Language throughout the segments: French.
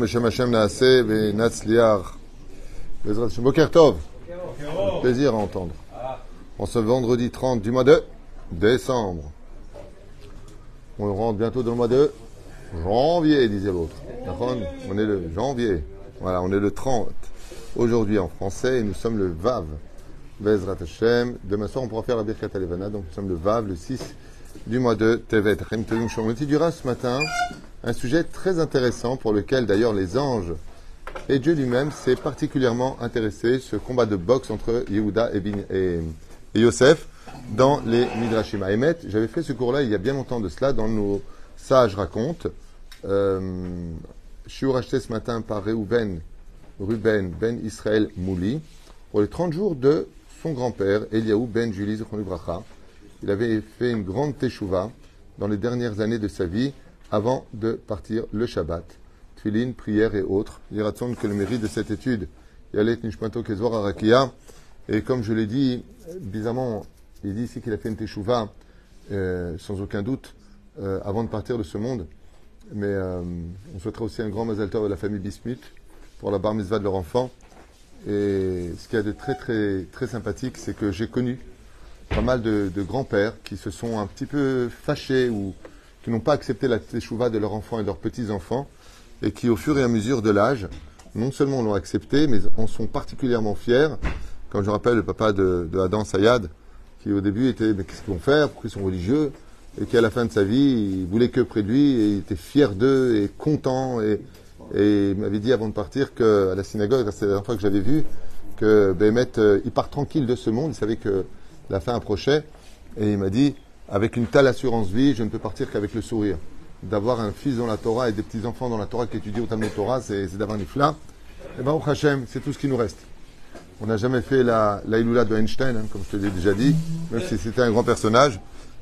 Beshem Hashem Naaseh, Benatzliar. Bezrat Hashem. Boker Tov. Plaisir à entendre. En ce vendredi 30 du mois de décembre. On rentre bientôt dans le mois de janvier, disait l'autre. On est le janvier. Voilà, on est le 30. Aujourd'hui en français et nous sommes le Vav. Bezrat. Demain soir, on pourra faire la Birkat Alevana. Donc nous sommes le Vav, le 6 du mois de Tevet. On étudiera ce matin un sujet très intéressant pour lequel d'ailleurs les anges et Dieu lui-même s'est particulièrement intéressé, ce combat de boxe entre Yehuda et, Yosef dans les Midrashim. Emet, j'avais fait ce cours-là il y a bien longtemps de cela dans nos sages racontes. Euh, Shiur acheté ce matin par Reuven, Ruben Ben Israël Mouli pour les 30 jours de son grand-père, Eliaou Ben Julie Bracha. Il avait fait une grande teshuva dans les dernières années de sa vie avant de partir le Shabbat. Tfilin, prière et autres. Il raconte que le mérite de cette étude, Yalet Nishmato Kezor Arakia, et comme je l'ai dit, bizarrement, il dit ici qu'il a fait une teshuva, euh, sans aucun doute, euh, avant de partir de ce monde. Mais euh, on souhaiterait aussi un grand Mazal à la famille Bismuth pour la bar mitzvah de leur enfant. Et ce qu'il y a de très très très sympathique, c'est que j'ai connu pas mal de, grands-pères qui se sont un petit peu fâchés ou qui n'ont pas accepté la teshuva de leurs enfants et de leurs petits-enfants et qui, au fur et à mesure de l'âge, non seulement l'ont accepté, mais en sont particulièrement fiers. Comme je rappelle le papa de, de Adam Sayad, qui au début était mais qu'est-ce qu'ils vont faire, pourquoi ils sont religieux, et qui à la fin de sa vie, il voulait que près de lui, et il était fier d'eux et content, et, et il m'avait dit avant de partir que à la synagogue, c'est la dernière fois que j'avais vu, que Béhémet, euh, il part tranquille de ce monde, il savait que la fin approchait, et il m'a dit, avec une telle assurance vie, je ne peux partir qu'avec le sourire. D'avoir un fils dans la Torah et des petits-enfants dans la Torah qui étudient au Talmud Torah, c'est d'avoir une flamme. Et ben, au Hachem, c'est tout ce qui nous reste. On n'a jamais fait la, la de Einstein, hein, comme je te l'ai déjà dit, même si c'était un grand personnage.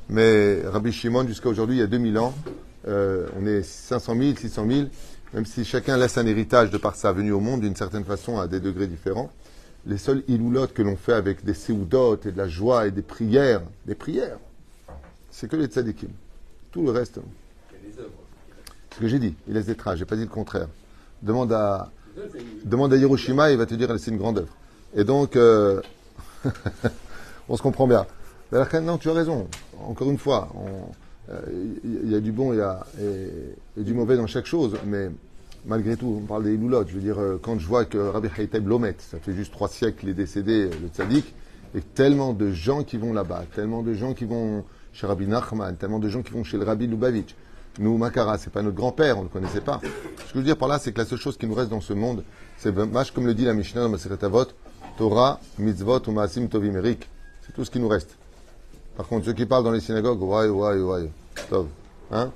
Mais Rabbi Shimon, jusqu'à aujourd'hui, il y a 2000 ans, euh, on est 500 000, 600 000, même si chacun laisse un héritage de par sa venue au monde d'une certaine façon à des degrés différents. Les seuls iloulotes que l'on fait avec des séoudotes et de la joie et des prières, des prières, c'est que les tzadikim. Tout le reste, ce que j'ai dit, il laisse des traces, j'ai pas dit le contraire. Demande à, demande à Hiroshima, il va te dire c'est une grande œuvre. Et donc, euh, on se comprend bien. Non, tu as raison. Encore une fois, on- il il y, a du bon il a, et, et du mauvais dans chaque chose, mais malgré tout, on parle des Iloulotes. Je veux dire, euh, quand je vois que Rabbi Haïteb Lomet, ça fait juste trois siècles qu'il est décédé, le tzaddik, et tellement de gens qui vont là-bas, tellement de gens qui vont chez Rabbi Nachman, tellement de gens qui vont chez le Rabbi Lubavitch. Nous, Makara, c'est pas notre grand-père, on ne le connaissait pas. Ce que je veux dire par là, c'est que la seule chose qui nous reste dans ce monde, c'est comme le dit la Mishnah dans Maseret Avot, Torah, Mitzvot ou Maasim Tovim. C'est tout ce qui nous reste. Par contre, ceux qui parlent dans les synagogues, ouais, ouais, ouais, Tov. Hein?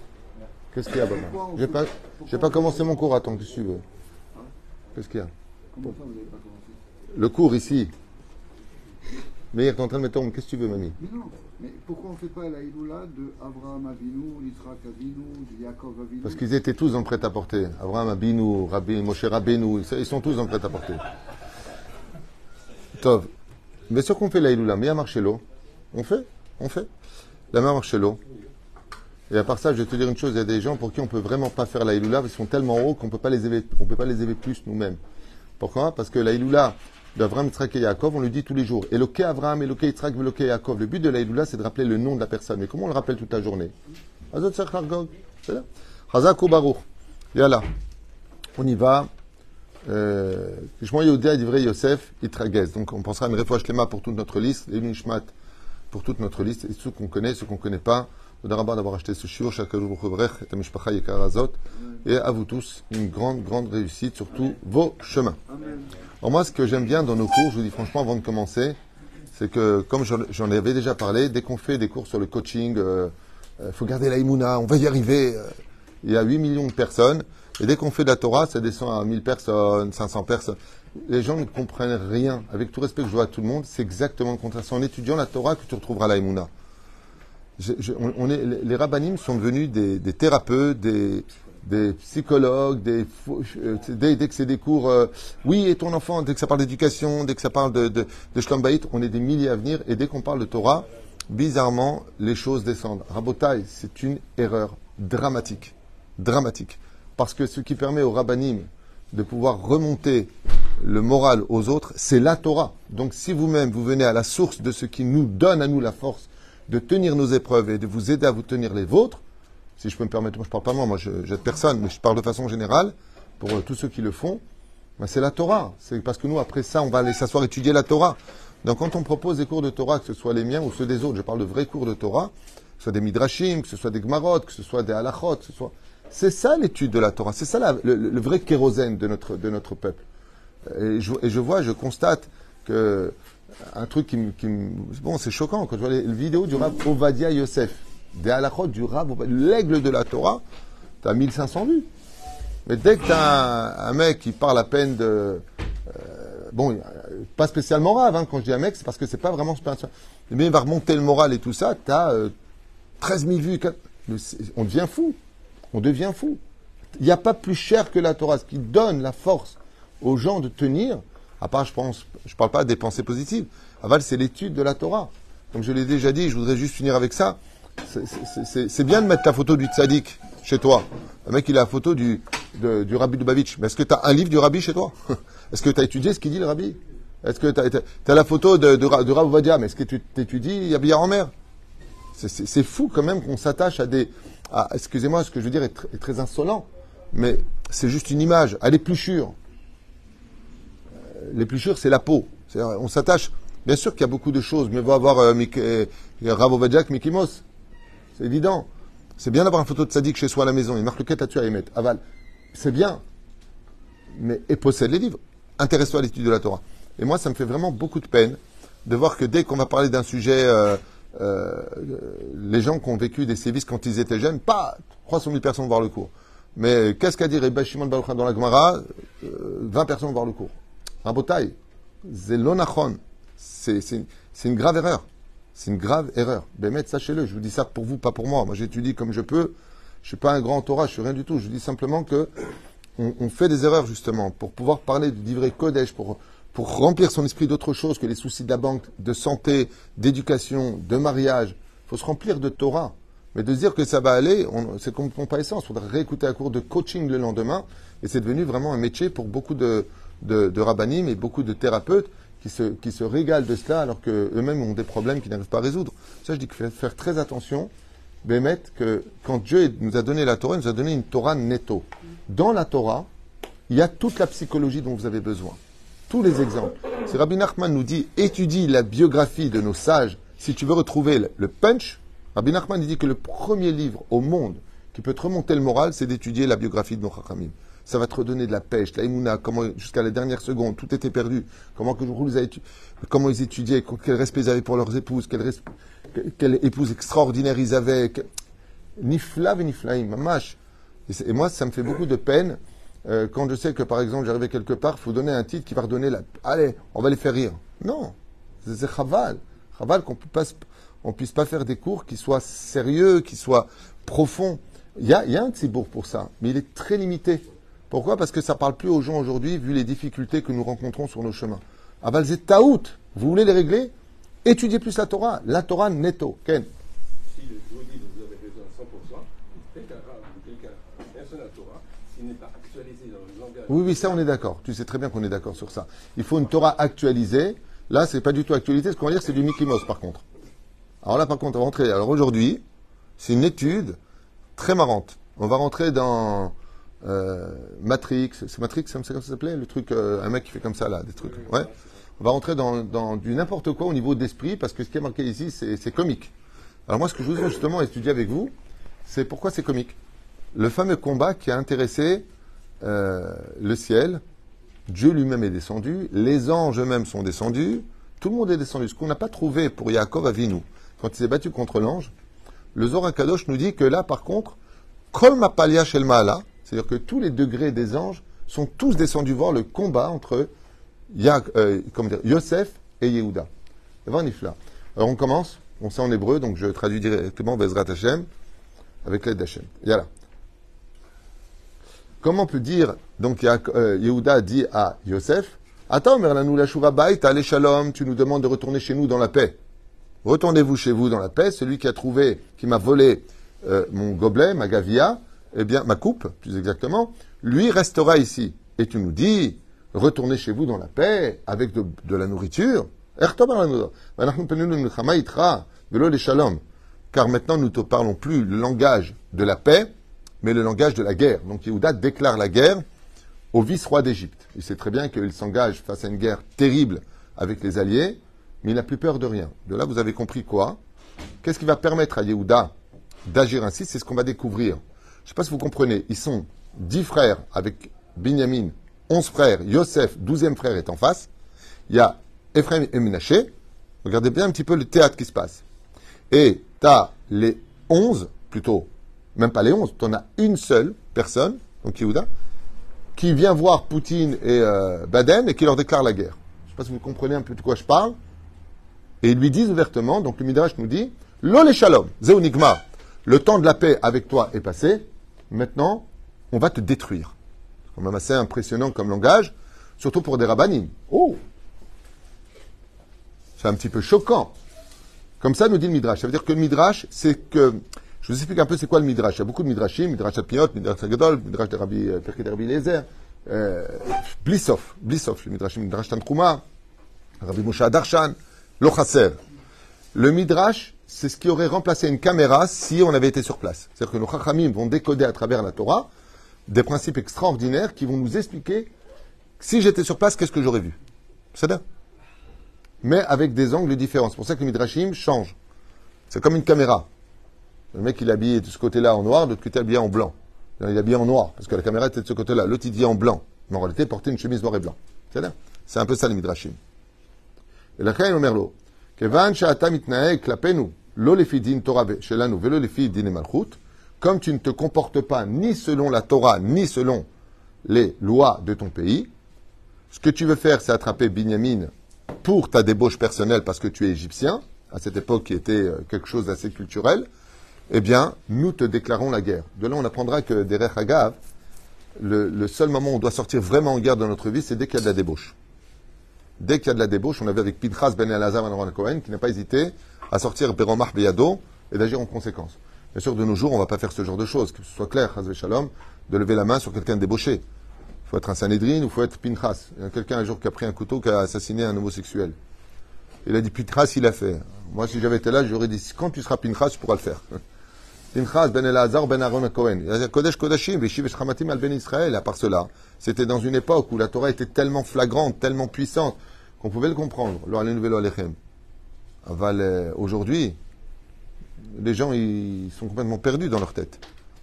Qu'est-ce qu'il y a, Baba J'ai pas, j'ai pas commencé mon cours, attends, qu'est-ce que tu veux? Qu'est-ce qu'il y a? Comment ça, vous n'avez pas commencé? Le cours ici. Mais t'es en train de mettre en qu'est-ce que tu veux, mamie? Mais non, mais pourquoi on ne fait pas la Iloula de Abraham Avinu, Yitzhak Avinu, de Yaakov Avinu? Parce qu'ils étaient tous le prêt-à-porter. Abraham Abinu, Rabbi, Moshe Rabbeinu, ils sont tous le prêt-à-porter. Tov. Bien sûr qu'on fait la Iloula, mais a Marcello. On fait, on fait. La main Marcello. Et à part ça, je vais te dire une chose, il y a des gens pour qui on peut vraiment pas faire la Iloula, qu'ils sont tellement hauts qu'on peut peut pas les élever plus nous-mêmes. Pourquoi? Parce que la Iloula d'Avraham, Yitzhak et Yaakov, on le dit tous les jours. Eloke Avraham, Eloke Yitzhak, Eloke Yaakov. Le but de la Iloula, c'est de rappeler le nom de la personne. Mais comment on le rappelle toute la journée? Azot. C'est là. Baruch. Yalla. On y va. Euh, Shmoy Yehuda, Divrei Yosef, Itragez. Donc on pensera à une réfouach lema pour toute notre liste, pour toute notre liste, et ceux qu'on connaît, ceux qu'on ne connaît pas. D'avoir acheté ce shiur, et à vous tous, une grande, grande réussite sur tous vos chemins. Alors moi, ce que j'aime bien dans nos cours, je vous dis franchement avant de commencer, c'est que, comme j'en avais déjà parlé, dès qu'on fait des cours sur le coaching, il euh, euh, faut garder la Imouna, on va y arriver. euh, il y a 8 millions de personnes, et dès qu'on fait de la Torah, ça descend à 1000 personnes, 500 personnes. Les gens ne comprennent rien. Avec tout respect que je dois à tout le monde, c'est exactement le contraire. C'est en étudiant la Torah que tu retrouveras la Imouna. Je- je- on, est, les rabbinim sont devenus des, thérapeutes, des, psychologues, des, euh, dès, que c'est des cours, euh, oui, et ton enfant, dès que ça parle d'éducation, dès que ça parle de, de, de on est des milliers à venir, et dès qu'on parle de Torah, bizarrement, les choses descendent. Rabotai, c'est une erreur dramatique. Dramatique. Parce que ce qui permet au rabbinim de pouvoir remonter le moral aux autres, c'est la Torah. Donc si vous-même, vous venez à la source de ce qui nous donne à nous la force de tenir nos épreuves et de vous aider à vous tenir les vôtres, si je peux me permettre, moi je parle pas moi, moi je n'aide personne, mais je parle de façon générale, pour euh, tous ceux qui le font, ben, c'est la Torah. C'est parce que nous, après ça, on va aller s'asseoir étudier la Torah. Donc quand on propose des cours de Torah, que ce soit les miens ou ceux des autres, je parle de vrais cours de Torah, que ce soit des midrashim, que ce soit des gmarot, que ce soit des halachot, que ce soit... C'est ça l'étude de la Torah, c'est ça le, vrai kérosène de notre, de notre peuple. Et je, vois, je constate que un truc qui me... Bon, c'est choquant, quand je vois les, vidéos du Rav Ovadia Yosef, des halachot du Rav, l'aigle de la Torah, tu as 1500 vues. Mais dès que tu as un, mec qui parle à peine de. Euh, bon, pas spécialement rave, hein, quand je dis un mec, c'est parce que c'est pas vraiment spécial. Mais il va remonter le moral et tout ça, tu as 13 000 vues. On devient fou. On devient fou. Il n'y a pas plus cher que la Torah. Ce qui donne la force aux gens de tenir, à part, je pense, je parle pas des pensées positives. Aval, c'est l'étude de la Torah. Comme je l'ai déjà dit, je voudrais juste finir avec ça. C'est bien de mettre ta photo du tzaddik chez toi. Le mec, il a la photo du, du rabbi Lubavitch. Mais est-ce que tu as un livre du rabbi chez toi? Est-ce que tu as étudié ce qu'il dit le rabbi? Est-ce que tu as, la photo de, de, de Mais est-ce que tu étudies Yabiyar en mer C'est fou quand même qu'on s'attache à des... Excusez-moi, ce que je veux dire est, très insolent. Mais c'est juste une image. À l'épluchure. Euh, l'épluchure, c'est la peau. On s'attache... Bien sûr qu'il y a beaucoup de choses, mais va avoir euh, euh Mikimos. C'est évident. C'est bien d'avoir une photo de sadique chez soi à la maison. Il marque le là-dessus à. Aval. C'est bien. Mais, et possède les livres. Intéresse-toi à l'étude de la Torah. Et moi, ça me fait vraiment beaucoup de peine de voir que dès qu'on va parler d'un sujet, euh, euh, les gens qui ont vécu des sévices quand ils étaient jeunes, pas 300 000 personnes vont voir le cours. Mais qu'est-ce qu'a dit Rebbe Shimon dans la Gemara? 20 euh, personnes vont voir le cours. Rabotai, Zelonachon, c'est une grave erreur. C'est une grave erreur. Bémet, sachez-le, je vous dis ça pour vous, pas pour moi. Moi, j'étudie comme je peux. Je suis pas un grand Torah, je suis rien du tout. Je dis simplement que on, fait des erreurs, justement, pour pouvoir parler du livret Kodesh, pour, pour remplir son esprit d'autre chose que les soucis de la banque, de santé, d'éducation, de mariage. Il faut se remplir de Torah. Mais de dire que ça va aller, c'est comme pas essence. Il faudra réécouter un cours de coaching le lendemain. Et c'est devenu vraiment un métier pour beaucoup de, de, de et beaucoup de thérapeutes qui se, qui se régalent de cela alors qu'eux-mêmes ont des problèmes qu'ils n'arrivent pas à résoudre. Ça, je dis qu'il faut faire très attention, Bémet, que quand Dieu nous a donné la Torah, il nous a donné une Torah netto. Dans la Torah, il y a toute la psychologie dont vous avez besoin. Tous les exemples. Si Rabbi Nachman nous dit étudie la biographie de nos sages, si tu veux retrouver le punch, Rabbi Nachman dit que le premier livre au monde qui peut te remonter le moral, c'est d'étudier la biographie de nos Chachamim ça va te redonner de la pêche, la imuna, comment jusqu'à la dernière seconde, tout était perdu. Comment que comment ils étudiaient, quel respect ils avaient pour leurs épouses, quelle, quelle épouse extraordinaire ils avaient. Ni flav ni flaim, mamash. Et, moi, ça me fait beaucoup de peine euh, quand je sais que, par exemple, j'arrivais quelque part, il faut donner un titre qui va redonner la. Allez, on va les faire rire. Non, c'est chaval. Chaval qu'on ne puisse pas faire des cours qui soient sérieux, qui soient profonds. Il y a, y a un tsibourg pour ça, mais il est très limité. Pourquoi? Parce que ça ne parle plus aux gens aujourd'hui, vu les difficultés que nous rencontrons sur nos chemins. Avalzé Taout, vous voulez les régler? Étudiez plus la Torah. La Torah netto. Ken Si vous avez raison à 100%, quelqu'un quelqu'un la Torah, s'il n'est pas actualisé dans le langage. Oui, oui, ça on est d'accord. Tu sais très bien qu'on est d'accord sur ça. Il faut une Torah actualisée. Là, c'est pas du tout actualisé. Ce qu'on va dire, c'est du Mickey Mouse, par contre. Alors là, par contre, on va rentrer. Alors aujourd'hui, c'est une étude très marrante. On va rentrer dans euh, Matrix, c'est Matrix, c'est comme ça s'appelait? Le truc, euh, un mec qui fait comme ça là, des trucs. Ouais. On va rentrer dans, du n'importe quoi au niveau d'esprit parce que ce qui est marqué ici, c'est comique. Alors moi, ce que je voudrais justement étudier avec vous, c'est pourquoi c'est comique? Le fameux combat qui a intéressé euh, le ciel, Dieu lui-même est descendu, les anges eux-mêmes sont descendus, tout le monde est descendu. Ce qu'on n'a pas trouvé pour Yaakov Avinu, quand il s'est battu contre l'ange, le Zohar Kadosh nous dit que là, par contre, Kol Mapalia Shel c'est-à-dire que tous les degrés des anges sont tous descendus voir le combat entre euh, Yosef et Yehuda. Alors on commence, on sait en hébreu, donc je traduis directement Bezrat Hashem avec l'aide d'Hashem. Yalla. Comment peut dire, donc euh, Yehuda dit à Yosef, Attends, Merlanou la allez shalom, tu nous demandes de retourner chez nous dans la paix. Retournez-vous chez vous dans la paix, celui qui a trouvé, qui m'a volé euh, mon gobelet, ma gavia, eh bien, ma coupe, plus exactement, lui restera ici. Et tu nous dis, retournez chez vous dans la paix, avec de, de la nourriture. Car maintenant, nous ne te parlons plus le langage de la paix, mais le langage de la guerre. Donc Yehuda déclare la guerre au vice-roi d'Égypte. Il sait très bien qu'il s'engage face à une guerre terrible avec les alliés, mais il n'a plus peur de rien. De là, vous avez compris quoi? Qu'est-ce qui va permettre à Yehuda d'agir ainsi? C'est ce qu'on va découvrir. Je ne sais pas si vous comprenez. Ils sont dix frères avec Binyamin, onze frères, Yosef, douzième frère est en face. Il y a Ephraim et Menaché. Regardez bien un petit peu le théâtre qui se passe. Et tu as les onze, plutôt, même pas les onze, tu en as une seule personne, donc Yehuda, qui vient voir Poutine et euh, Baden et qui leur déclare la guerre. Je ne sais pas si vous comprenez un peu de quoi je parle. Et ils lui disent ouvertement, donc le Midrash nous dit, Lo shalom, zeunigma, le temps de la paix avec toi est passé, maintenant on va te détruire. C'est quand même assez impressionnant comme langage, surtout pour des rabbinim. Oh C'est un petit peu choquant. Comme ça nous dit le Midrash. Ça veut dire que le Midrash, c'est que je vous explique un peu c'est quoi le Midrash. Il y a beaucoup de Midrashim, Midrash Apniot, Midrash Agadol, Midrash de Rabbi euh, Perkei de Rabbi Lezer, euh, Blissov, Blissov, le Midrash, Midrash Tantrouma, Rabbi Moshe Adarshan, Lochaser. Le Midrash, c'est ce qui aurait remplacé une caméra si on avait été sur place. C'est-à-dire que nos Chachamim vont décoder à travers la Torah des principes extraordinaires qui vont nous expliquer si j'étais sur place, qu'est-ce que j'aurais vu. C'est ça Mais avec des angles différents. C'est pour ça que le Midrashim change. C'est comme une caméra. Le mec, il est habillé de ce côté-là en noir, de l'autre côté, habillé en blanc. Il est habillé en noir, parce que la caméra était de ce côté-là. L'autre, il dit en blanc. Mais en réalité, il portait une chemise noire et blanc. C'est un peu ça, le midrashim. Et la chaîne Omerlo. Kevan sha'ata mitnaeg klapenu, lo Torah shelanu, lefidin malchut. Comme tu ne te comportes pas ni selon la Torah, ni selon les lois de ton pays, ce que tu veux faire, c'est attraper Binyamin pour ta débauche personnelle parce que tu es égyptien, à cette époque qui était euh, quelque chose d'assez culturel, eh bien, nous te déclarons la guerre. De là, on apprendra que derrière Hagav, le, seul moment où on doit sortir vraiment en guerre dans notre vie, c'est dès qu'il y a de la débauche. Dès qu'il y a de la débauche, on avait avec Pinchas ben Elazar ben Cohen qui n'a pas hésité à sortir Beromar Beyado et d'agir en conséquence. Bien sûr, de nos jours, on ne va pas faire ce genre de choses, que ce soit clair, Shalom, de lever la main sur quelqu'un débauché. Il faut être un Sanhedrin ou il faut être Pinchas. Il y a quelqu'un un jour qui a pris un couteau, qui a assassiné un homosexuel. Il a dit Pinchas, il a fait. Moi, si j'avais été là, j'aurais dit quand tu seras Pinchas, tu pourras le faire. Pinchas ben Elazar ben Aaron Cohen. Kodesh Kodashim, Chamatim al ben Israël. À part cela, c'était dans une époque où la Torah était tellement flagrante, tellement puissante, qu'on pouvait le comprendre. Aujourd'hui, les gens ils sont complètement perdus dans leur tête.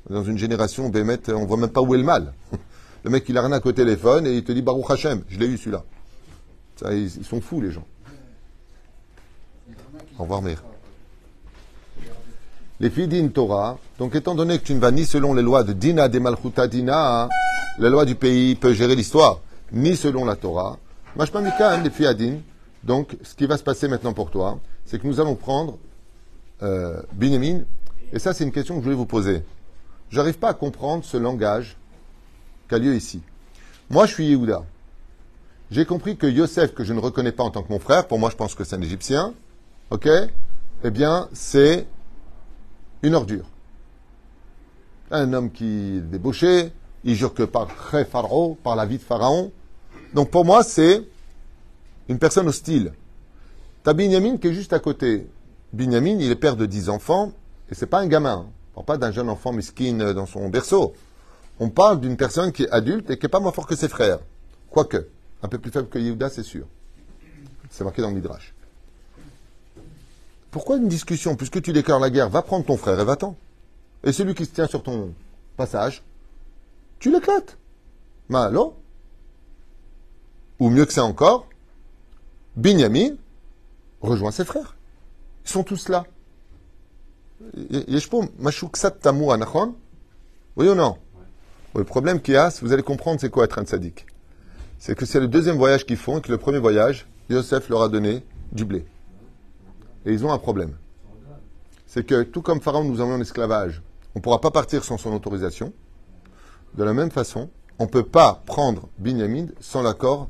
Dans une génération, Bémet, on voit même pas où est le mal. Le mec, il arnaque au téléphone et il te dit Baruch Hashem, je l'ai eu celui-là. ils, sont fous, les gens. Au revoir, mère les Fidin Torah, donc étant donné que tu ne vas ni selon les lois de Dina de Malchuta Dina, la loi du pays peut gérer l'histoire, ni selon la Torah, Mashmamikan, les Fiadin, donc ce qui va se passer maintenant pour toi, c'est que nous allons prendre euh, et ça c'est une question que je voulais vous poser. J'arrive pas à comprendre ce langage qu'a lieu ici. Moi je suis Yehuda. J'ai compris que Yosef, que je ne reconnais pas en tant que mon frère, pour moi je pense que c'est un Égyptien, ok? Eh bien, c'est une ordure. Un homme qui est débauché, il jure que par Pharaon, par la vie de Pharaon. Donc pour moi, c'est une personne hostile. T'as Binyamin qui est juste à côté. Binyamin, il est père de dix enfants, et c'est pas un gamin. On parle pas d'un jeune enfant miskin dans son berceau. On parle d'une personne qui est adulte et qui est pas moins fort que ses frères. Quoique, un peu plus faible que Yehuda, c'est sûr. C'est marqué dans le Midrash. Pourquoi une discussion Puisque tu déclares la guerre, va prendre ton frère et va-t'en. Et celui qui se tient sur ton passage, tu l'éclates. Malo. Ou mieux que ça encore, Binyamin rejoint ses frères. Ils sont tous là. Oui ou non? Le problème qu'il y a, vous allez comprendre, c'est quoi être un sadique. C'est que c'est le deuxième voyage qu'ils font et que le premier voyage, Yosef leur a donné du blé. Et ils ont un problème. C'est que tout comme Pharaon nous mis en esclavage, on ne pourra pas partir sans son autorisation. De la même façon, on ne peut pas prendre Binyamin sans l'accord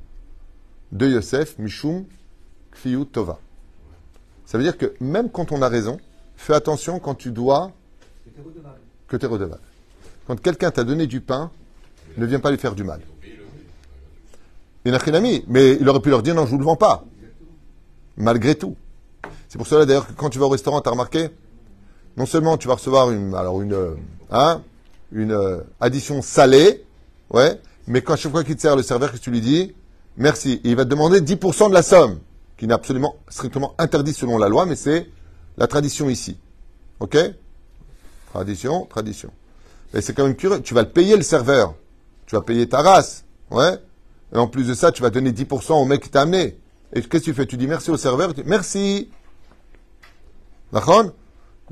de Yosef, Mishum, Kfiyut Tova. Ça veut dire que même quand on a raison, fais attention quand tu dois que tu es. Quand quelqu'un t'a donné du pain, ne viens pas lui faire du mal. Il n'a rien mais il aurait pu leur dire non, je ne vous le vends pas. Malgré tout. C'est pour cela d'ailleurs que quand tu vas au restaurant, tu as remarqué, non seulement tu vas recevoir une, alors une, euh, hein, une euh, addition salée, ouais, mais quand chaque fois qu'il te sert le serveur, que tu lui dis? Merci, il va te demander 10% de la somme, qui n'est absolument strictement interdit selon la loi, mais c'est la tradition ici. Ok? Tradition, tradition. Mais c'est quand même curieux. Tu vas le payer le serveur. Tu vas payer ta race. Ouais. Et en plus de ça, tu vas donner 10% au mec qui t'a amené. Et qu'est-ce que tu fais? Tu dis merci au serveur. Tu dis, merci. D'accord?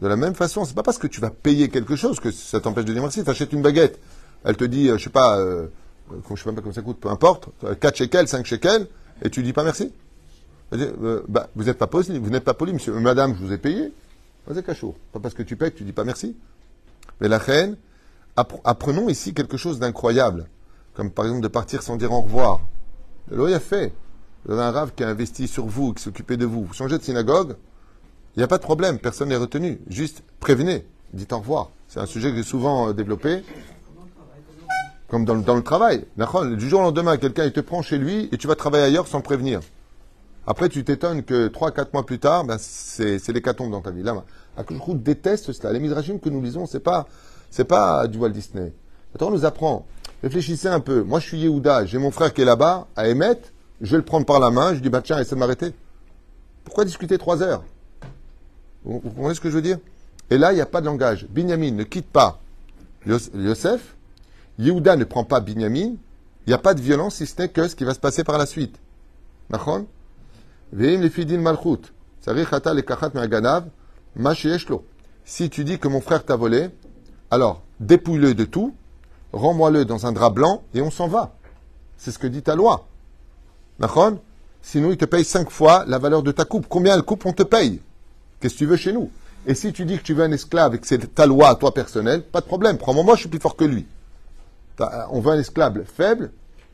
De la même façon, c'est pas parce que tu vas payer quelque chose que ça t'empêche de dire merci. Tu achètes une baguette. Elle te dit, euh, je sais pas, euh, je sais pas comment ça coûte, peu importe, 4 shekels, 5 shekels, et tu dis pas merci. Euh, bah, vous n'êtes pas poli, vous n'êtes pas poli, monsieur. Madame, je vous ai payé. Vas-y, cachot. Pas parce que tu payes que tu dis pas merci. Mais la reine, apprenons ici quelque chose d'incroyable. Comme par exemple de partir sans dire au revoir. Le a fait. Vous avez un rave qui a investi sur vous, qui s'occupait de vous. Vous changez de synagogue, il n'y a pas de problème, personne n'est retenu. Juste prévenez, dites au revoir. C'est un sujet que j'ai souvent euh, développé. Comme dans, le travail. Du jour au lendemain, quelqu'un te prend chez lui et tu vas travailler ailleurs sans prévenir. Après, tu t'étonnes que 3-4 mois plus tard, ben, c'est l'hécatombe dans ta vie. Là, Akouchou déteste cela. Les midrashim que nous lisons, c'est pas, c'est pas du Walt Disney. Attends, on nous apprend. Réfléchissez un peu. Moi, je suis Yehuda. J'ai mon frère qui est là-bas, à Emet. Je vais le prendre par la main. Je dis, bah tiens, essaie de m'arrêter. Pourquoi discuter trois heures? Vous, comprenez ce que je veux dire? Et là, il n'y a pas de langage. Binyamin ne quitte pas Yosef. Yehuda ne prend pas Binyamin. Il n'y a pas de violence si ce n'est que ce qui va se passer par la suite. D'accord si tu dis que mon frère t'a volé, alors dépouille-le de tout, rends-moi-le dans un drap blanc et on s'en va. C'est ce que dit ta loi. D'accord Sinon, il te paye cinq fois la valeur de ta coupe. Combien elle coupe, on te paye? Qu'est-ce que tu veux chez nous? Et si tu dis que tu veux un esclave et que c'est ta loi à toi personnelle, pas de problème. Prends-moi, moi, je suis plus fort que lui. On veut un esclave faible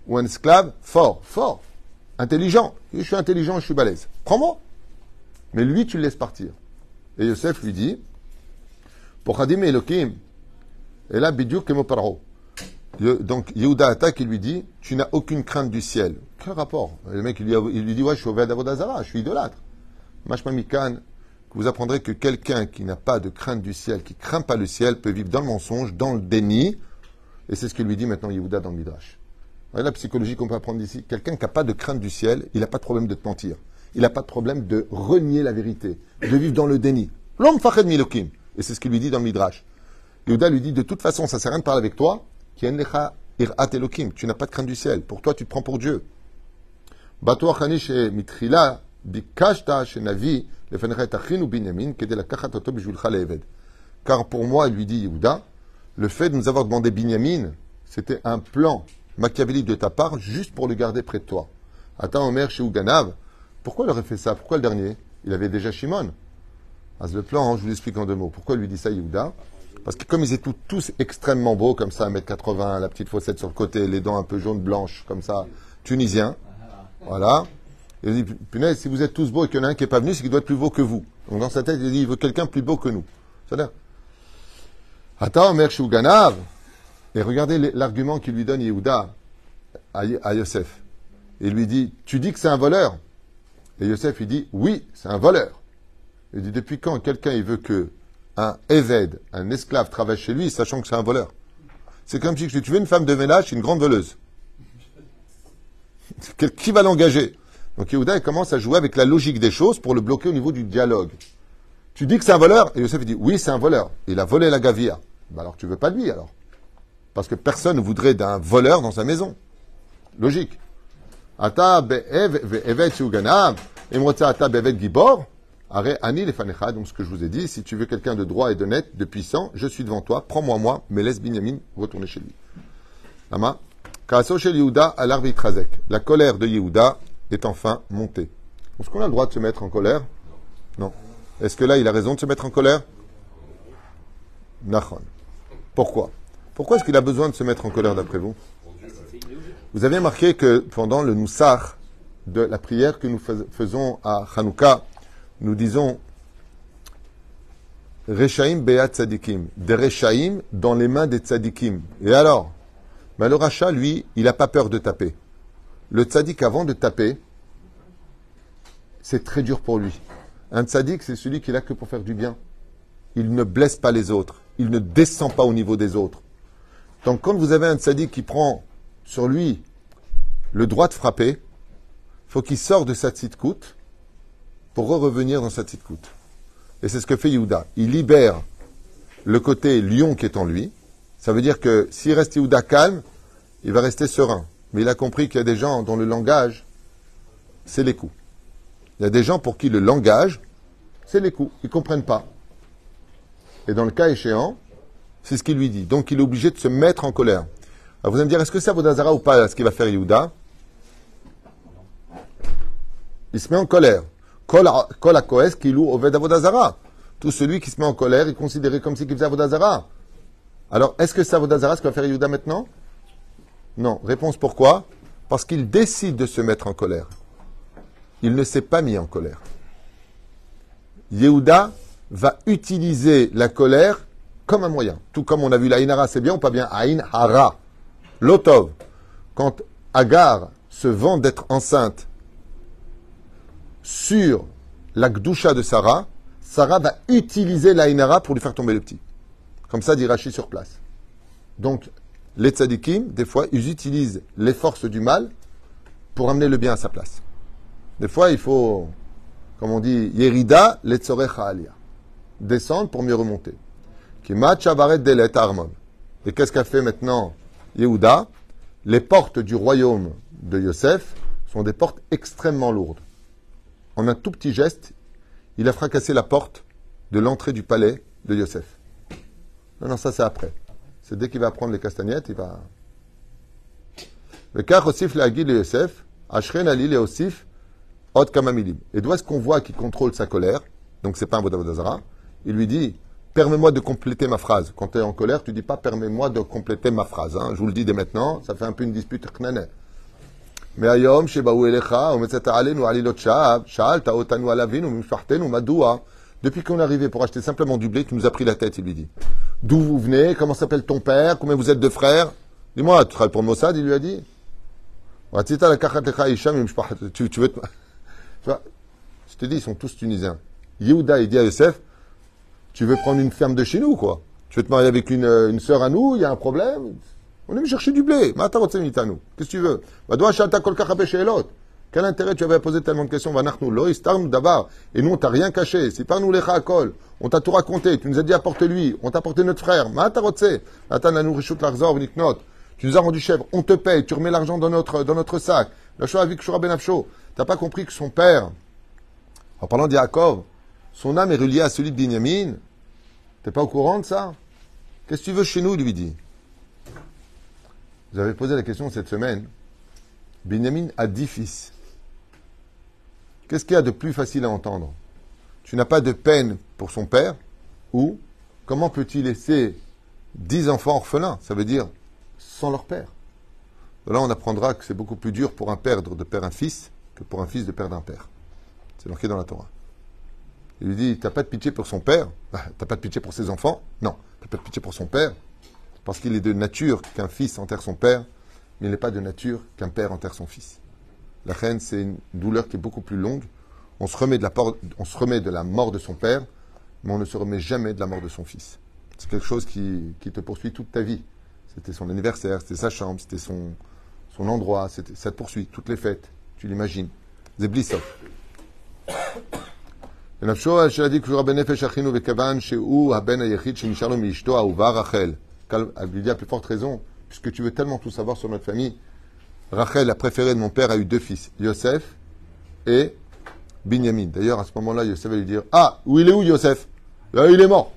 ou un esclave fort. Fort intelligent. Je suis intelligent, je suis balèze. Prends-moi. Mais lui, tu le laisses partir. Et Yosef lui dit, pour Khadim Elohim, et là, Bidiou Kemoparo. Donc, Yehuda attaque et lui dit, tu n'as aucune crainte du ciel. Quel rapport? Le mec, il lui, dit, ouais, je suis au d'Avodazara, je suis idolâtre. Mashma Mikan, que vous apprendrez que quelqu'un qui n'a pas de crainte du ciel, qui craint pas le ciel, peut vivre dans le mensonge, dans le déni. Et c'est ce que lui dit maintenant Yehuda dans le Midrash la psychologie qu'on peut apprendre d'ici. Quelqu'un qui n'a pas de crainte du ciel, il n'a pas de problème de te mentir. Il n'a pas de problème de renier la vérité, de vivre dans le déni. L'homme fached milokim. Et c'est ce qu'il lui dit dans le Midrash. Yehuda lui dit, de toute façon, ça ne sert à rien de parler avec toi. Tu n'as pas de crainte du ciel. Pour toi, tu te prends pour Dieu. Car pour moi, lui dit Yehuda, le fait de nous avoir demandé Binyamin, c'était un plan machiavélique de ta part juste pour le garder près de toi. Attends, Omer chez Ouganav, pourquoi il aurait fait ça? Pourquoi le dernier? Il avait déjà Shimon. Ah, le plan, hein, je vous l'explique en deux mots. Pourquoi lui dit ça, Yehuda? Parce que comme ils étaient tous extrêmement beaux, comme ça, 1m80, la petite fossette sur le côté, les dents un peu jaunes, blanches, comme ça, tunisiens, voilà. Il dit, punaise, si vous êtes tous beaux et qu'il y en a un qui n'est pas venu, c'est qu'il doit être plus beau que vous. Donc dans sa tête, il dit, il veut quelqu'un plus beau que nous. C'est-à-dire, Attends, Ouganav, et regardez l'argument qu'il lui donne Yehuda à, Yosef. Il lui dit Tu dis que c'est un voleur? Et Yosef, il dit Oui, c'est un voleur. Il dit Depuis quand quelqu'un il veut que un Eved, un esclave, travaille chez lui, sachant que c'est un voleur? C'est comme si tu veux une femme de ménage, une grande voleuse. Qui va l'engager? Donc Yehuda il commence à jouer avec la logique des choses pour le bloquer au niveau du dialogue. Tu dis que c'est un voleur Et Yosef dit Oui, c'est un voleur. Il a volé la gavia. Ben alors tu veux pas de lui alors? Parce que personne ne voudrait d'un voleur dans sa maison. Logique. Donc ce que je vous ai dit, si tu veux quelqu'un de droit et net, de puissant, je suis devant toi, prends-moi moi, mais laisse Binyamin retourner chez lui. Lama. La colère de Yehuda est enfin montée. Est-ce qu'on a le droit de se mettre en colère? Non. Est-ce que là, il a raison de se mettre en colère? Nachon. Pourquoi? Pourquoi est-ce qu'il a besoin de se mettre en colère d'après vous? Vous avez marqué que pendant le Noussar de la prière que nous faisons à Hanouka, nous disons Rechaim Beat Tzadikim, des Rechaim dans les mains des Tzadikim. Et alors? Mais le rachat, lui, il n'a pas peur de taper. Le Tzadik, avant de taper, c'est très dur pour lui. Un Tzadik, c'est celui qui n'a que pour faire du bien. Il ne blesse pas les autres. Il ne descend pas au niveau des autres. Donc quand vous avez un Tzadik qui prend sur lui le droit de frapper, faut qu'il sorte de sa coûte pour revenir dans sa coûte. Et c'est ce que fait Yehuda. Il libère le côté lion qui est en lui. Ça veut dire que s'il reste Yehuda calme, il va rester serein. Mais il a compris qu'il y a des gens dont le langage, c'est les coups. Il y a des gens pour qui le langage, c'est les coups. Ils ne comprennent pas. Et dans le cas échéant, c'est ce qu'il lui dit. Donc il est obligé de se mettre en colère. Alors vous allez me dire, est-ce que c'est Avodazara ou pas ce qu'il va faire Yehuda? Il se met en colère. Tout celui qui se met en colère est considéré comme si qu'il faisait avodazara. Alors, est-ce que c'est avodazara ce que va faire Yehuda maintenant? Non. Réponse pourquoi? Parce qu'il décide de se mettre en colère. Il ne s'est pas mis en colère. Yehuda va utiliser la colère comme un moyen. Tout comme on a vu la Inara, c'est bien ou pas bien? Ain Hara. Lotov. Quand Agar se vend d'être enceinte sur la Gdusha de Sarah, Sarah va utiliser l'Ainara pour lui faire tomber le petit. Comme ça, dit Rashi sur place. Donc, les tzadikim, des fois, ils utilisent les forces du mal pour amener le bien à sa place. Des fois, il faut, comme on dit, Yerida letzorecha alia. Descendre pour mieux remonter. Et qu'est-ce qu'a fait maintenant Yehuda? Les portes du royaume de Yosef sont des portes extrêmement lourdes en un tout petit geste, il a fracassé la porte de l'entrée du palais de Yosef. Non, non, ça c'est après c'est dès qu'il va prendre les castagnettes, il va. Et d'où est-ce qu'on voit qu'il contrôle sa colère? Donc c'est pas un Vodazara. Il lui dit Permets-moi de compléter ma phrase. Quand tu es en colère, tu dis pas Permets-moi de compléter ma phrase. Hein. Je vous le dis dès maintenant, ça fait un peu une dispute. Mais depuis qu'on est arrivé pour acheter simplement du blé, tu nous as pris la tête, il lui dit. D'où vous venez? Comment s'appelle ton père? Combien vous êtes de frères? Dis-moi, tu travailles pour Mossad, il lui a dit. Tu, veux te... Je te dis, ils sont tous tunisiens. Yehuda, il dit à Yosef, tu veux prendre une ferme de chez nous, quoi? Tu veux te marier avec une, une sœur à nous, il y a un problème? On est venu chercher du blé. Qu'est-ce que tu veux? Quel intérêt tu avais à poser tellement de questions? Et nous, on t'a rien caché. Si par nous les on t'a tout raconté. Tu nous as dit apporte-lui. On t'a apporté notre frère. Tu nous as rendu chèvre. On te paye. Tu remets l'argent dans notre, dans notre sac. Benafsho. T'as pas compris que son père, en parlant d'Yaakov, son âme est reliée à celui de Binyamin. T'es pas au courant de ça? Qu'est-ce que tu veux chez nous, lui dit. Vous avez posé la question cette semaine. Binyamin a dix fils. Qu'est-ce qu'il y a de plus facile à entendre? Tu n'as pas de peine pour son père ou comment peut-il laisser dix enfants orphelins Ça veut dire sans leur père? Là, on apprendra que c'est beaucoup plus dur pour un père de perdre un fils que pour un fils de perdre un père. C'est marqué dans la Torah. Il lui dit, t'as pas de pitié pour son père? Tu ah, T'as pas de pitié pour ses enfants? Non. T'as pas de pitié pour son père parce qu'il est de nature qu'un fils enterre son père, mais il n'est pas de nature qu'un père enterre son fils. La reine, c'est une douleur qui est beaucoup plus longue. On se, remet de la mort de son père, mais on ne se remet jamais de la mort de son fils. C'est quelque chose qui, te poursuit toute ta vie. C'était son anniversaire, c'était sa chambre, c'était son, endroit, ça te poursuit, toutes les fêtes, tu l'imagines. Elle lui dit à plus forte raison, puisque tu veux tellement tout savoir sur notre famille. Rachel, la préférée de mon père, a eu deux fils, Yosef et Binyamin. D'ailleurs, à ce moment-là, Yosef va lui dire Ah, où il est où Yosef? Là, Il est mort.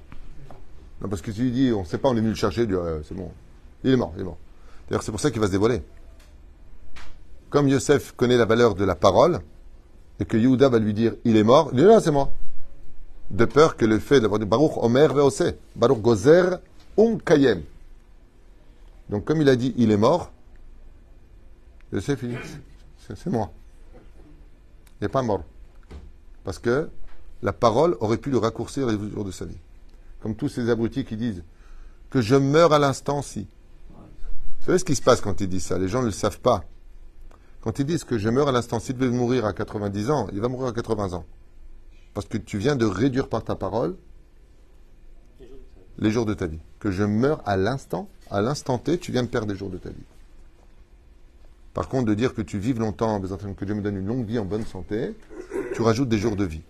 Non, parce que tu lui dis On ne sait pas, on est venu le chercher, dit, c'est bon. Il est mort, il est mort. D'ailleurs, c'est pour ça qu'il va se dévoiler. Comme Yosef connaît la valeur de la parole, et que Yehuda va lui dire Il est mort, il dit Non, c'est moi. De peur que le fait d'avoir dit Baruch Omer Veose, Baruch Gozer Um Kayem. Donc, comme il a dit, il est mort, Yosef, il dit, c'est moi. Il n'est pas mort. Parce que la parole aurait pu le raccourcir les jours de sa vie. Comme tous ces abrutis qui disent que je meurs à l'instant si. Vous savez ce qui se passe quand ils disent ça? Les gens ne le savent pas. Quand ils disent que je meurs à l'instant, s'il devait mourir à 90 ans, il va mourir à 80 ans. Parce que tu viens de réduire par ta parole les jours de ta vie. Que je meurs à l'instant, à l'instant T, tu viens de perdre des jours de ta vie. Par contre, de dire que tu vives longtemps, que Dieu me donne une longue vie en bonne santé, tu rajoutes des jours de vie.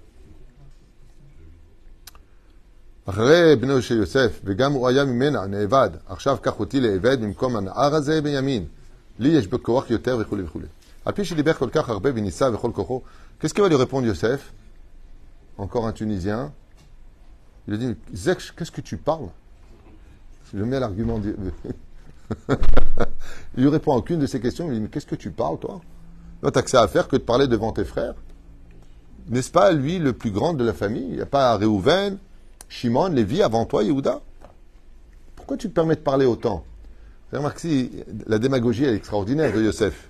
Qu'est-ce qu'il va lui répondre Yosef? Encore un Tunisien. Il lui dit, Zek, qu'est-ce que tu parles? Je mets l'argument. il lui répond à aucune de ces questions. Il lui dit, mais qu'est-ce que tu parles, toi? Tu n'as que ça à faire que de parler devant tes frères. N'est-ce pas, lui, le plus grand de la famille? Il n'y a pas Réhouven, Shimon, Lévi avant toi, Yehuda? Pourquoi tu te permets de parler autant? Remarquez, la démagogie est extraordinaire de Yosef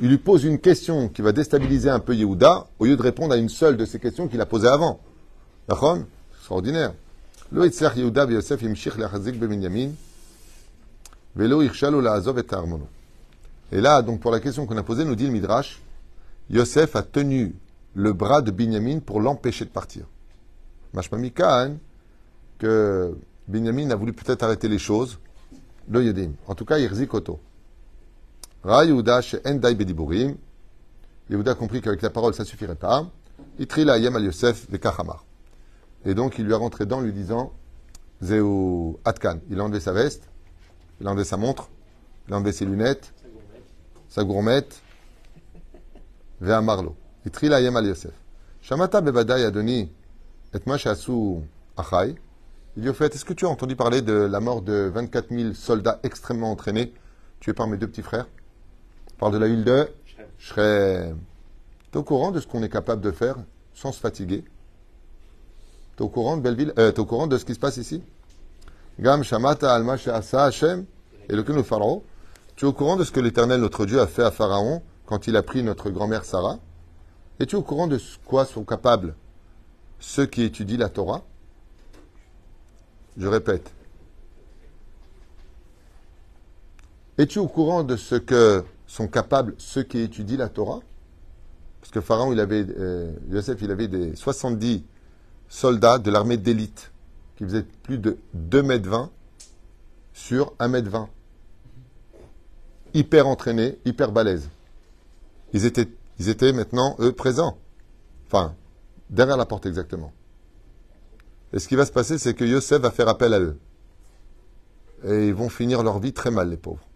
il lui pose une question qui va déstabiliser un peu Yehuda, au lieu de répondre à une seule de ces questions qu'il a posées avant. D'accord? Extraordinaire. Et là, donc pour la question qu'on a posée, nous dit le Midrash, Yosef a tenu le bras de Binyamin pour l'empêcher de partir. Mashmamikan, que Binyamin a voulu peut-être arrêter les choses, le Yedim. En tout cas, Yehuda Bediburim. Yehuda a compris qu'avec la parole, ça suffirait pas. Itrila Yosef Kachamar. Et donc, il lui a rentré dedans, lui disant Zéou Atkan. Il a enlevé sa veste, il a enlevé sa montre, il a enlevé ses lunettes, sa gourmette, Vea Marlo. Itrila Yem al Yosef. Shamata Bebadai Adoni et Mashasu Achai. Il dit au fait Est-ce que tu as entendu parler de la mort de 24 000 soldats extrêmement entraînés tués par mes deux petits frères? Parle de la huile de Shrem. Tu es au courant de ce qu'on est capable de faire sans se fatiguer? Tu au courant de Belleville euh, au courant de ce qui se passe ici? Gam Shamata Alma Hashem et le nous Pharaon. Tu es au courant de ce que l'Éternel, notre Dieu, a fait à Pharaon quand il a pris notre grand-mère Sarah? Et tu es au courant de quoi sont capables ceux qui étudient la Torah? Je répète. Es-tu au courant de ce que sont capables ceux qui étudient la Torah? Parce que Pharaon, il avait, euh, Yosef, il avait des 70 soldats de l'armée d'élite qui faisaient plus de 2 mètres 20 sur 1 mètre 20. Hyper entraînés, hyper balèzes. Ils étaient, ils étaient maintenant, eux, présents. Enfin, derrière la porte exactement. Et ce qui va se passer, c'est que Yosef va faire appel à eux. Et ils vont finir leur vie très mal, les pauvres.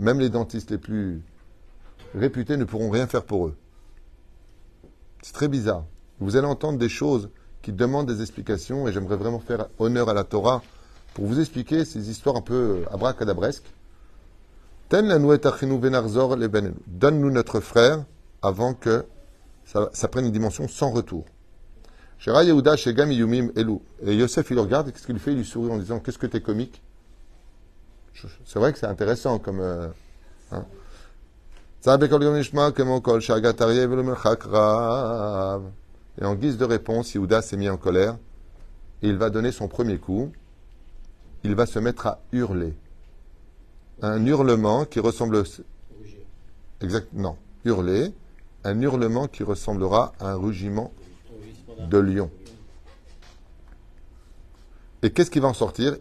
Même les dentistes les plus réputés ne pourront rien faire pour eux. C'est très bizarre. Vous allez entendre des choses qui demandent des explications et j'aimerais vraiment faire honneur à la Torah pour vous expliquer ces histoires un peu abracadabresques. Donne-nous notre frère avant que ça, prenne une dimension sans retour. Et Yosef, il regarde et qu'est-ce qu'il fait? Il lui sourit en disant Qu'est-ce que tu es comique c'est vrai que c'est intéressant comme. Euh, hein. Et en guise de réponse, Yehuda s'est mis en colère et il va donner son premier coup. Il va se mettre à hurler. Un hurlement qui ressemble. Exact, non, hurler. Un hurlement qui ressemblera à un rugiment de lion. Et qu'est-ce qui va en sortir?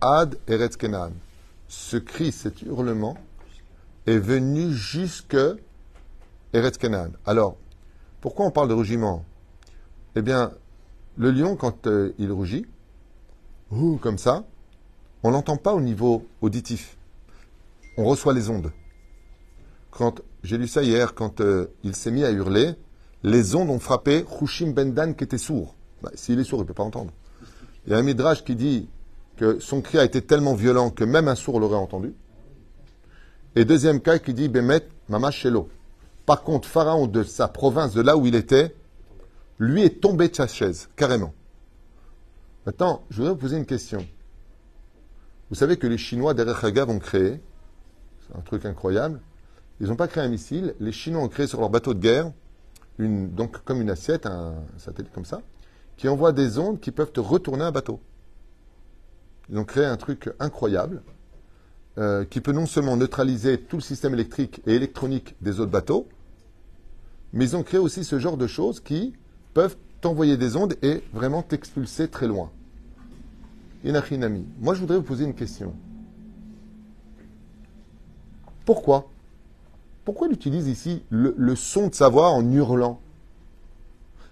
Ad eretz Ce cri, cet hurlement, est venu jusque Eretz Alors, pourquoi on parle de rugiment? Eh bien, le lion, quand euh, il rugit, comme ça, on l'entend pas au niveau auditif. On reçoit les ondes. Quand j'ai lu ça hier, quand euh, il s'est mis à hurler, les ondes ont frappé Hushim Bendan qui était sourd. Bah, S'il est sourd, il ne peut pas entendre. Il y a un midrash qui dit que son cri a été tellement violent que même un sourd l'aurait entendu. Et deuxième cas qui dit Bemet Mama Shelo. Par contre, Pharaon de sa province, de là où il était, lui est tombé de sa chaise, carrément. Maintenant, je voudrais vous poser une question. Vous savez que les Chinois, derrière Hagav, ont créé, c'est un truc incroyable, ils n'ont pas créé un missile, les Chinois ont créé sur leur bateau de guerre, une, donc comme une assiette, un satellite comme ça, qui envoie des ondes qui peuvent te retourner un bateau. Ils ont créé un truc incroyable, euh, qui peut non seulement neutraliser tout le système électrique et électronique des autres bateaux, mais ils ont créé aussi ce genre de choses qui peuvent t'envoyer des ondes et vraiment t'expulser très loin. Inachinami. Moi, je voudrais vous poser une question. Pourquoi? Pourquoi il utilise ici le, son de sa voix en hurlant?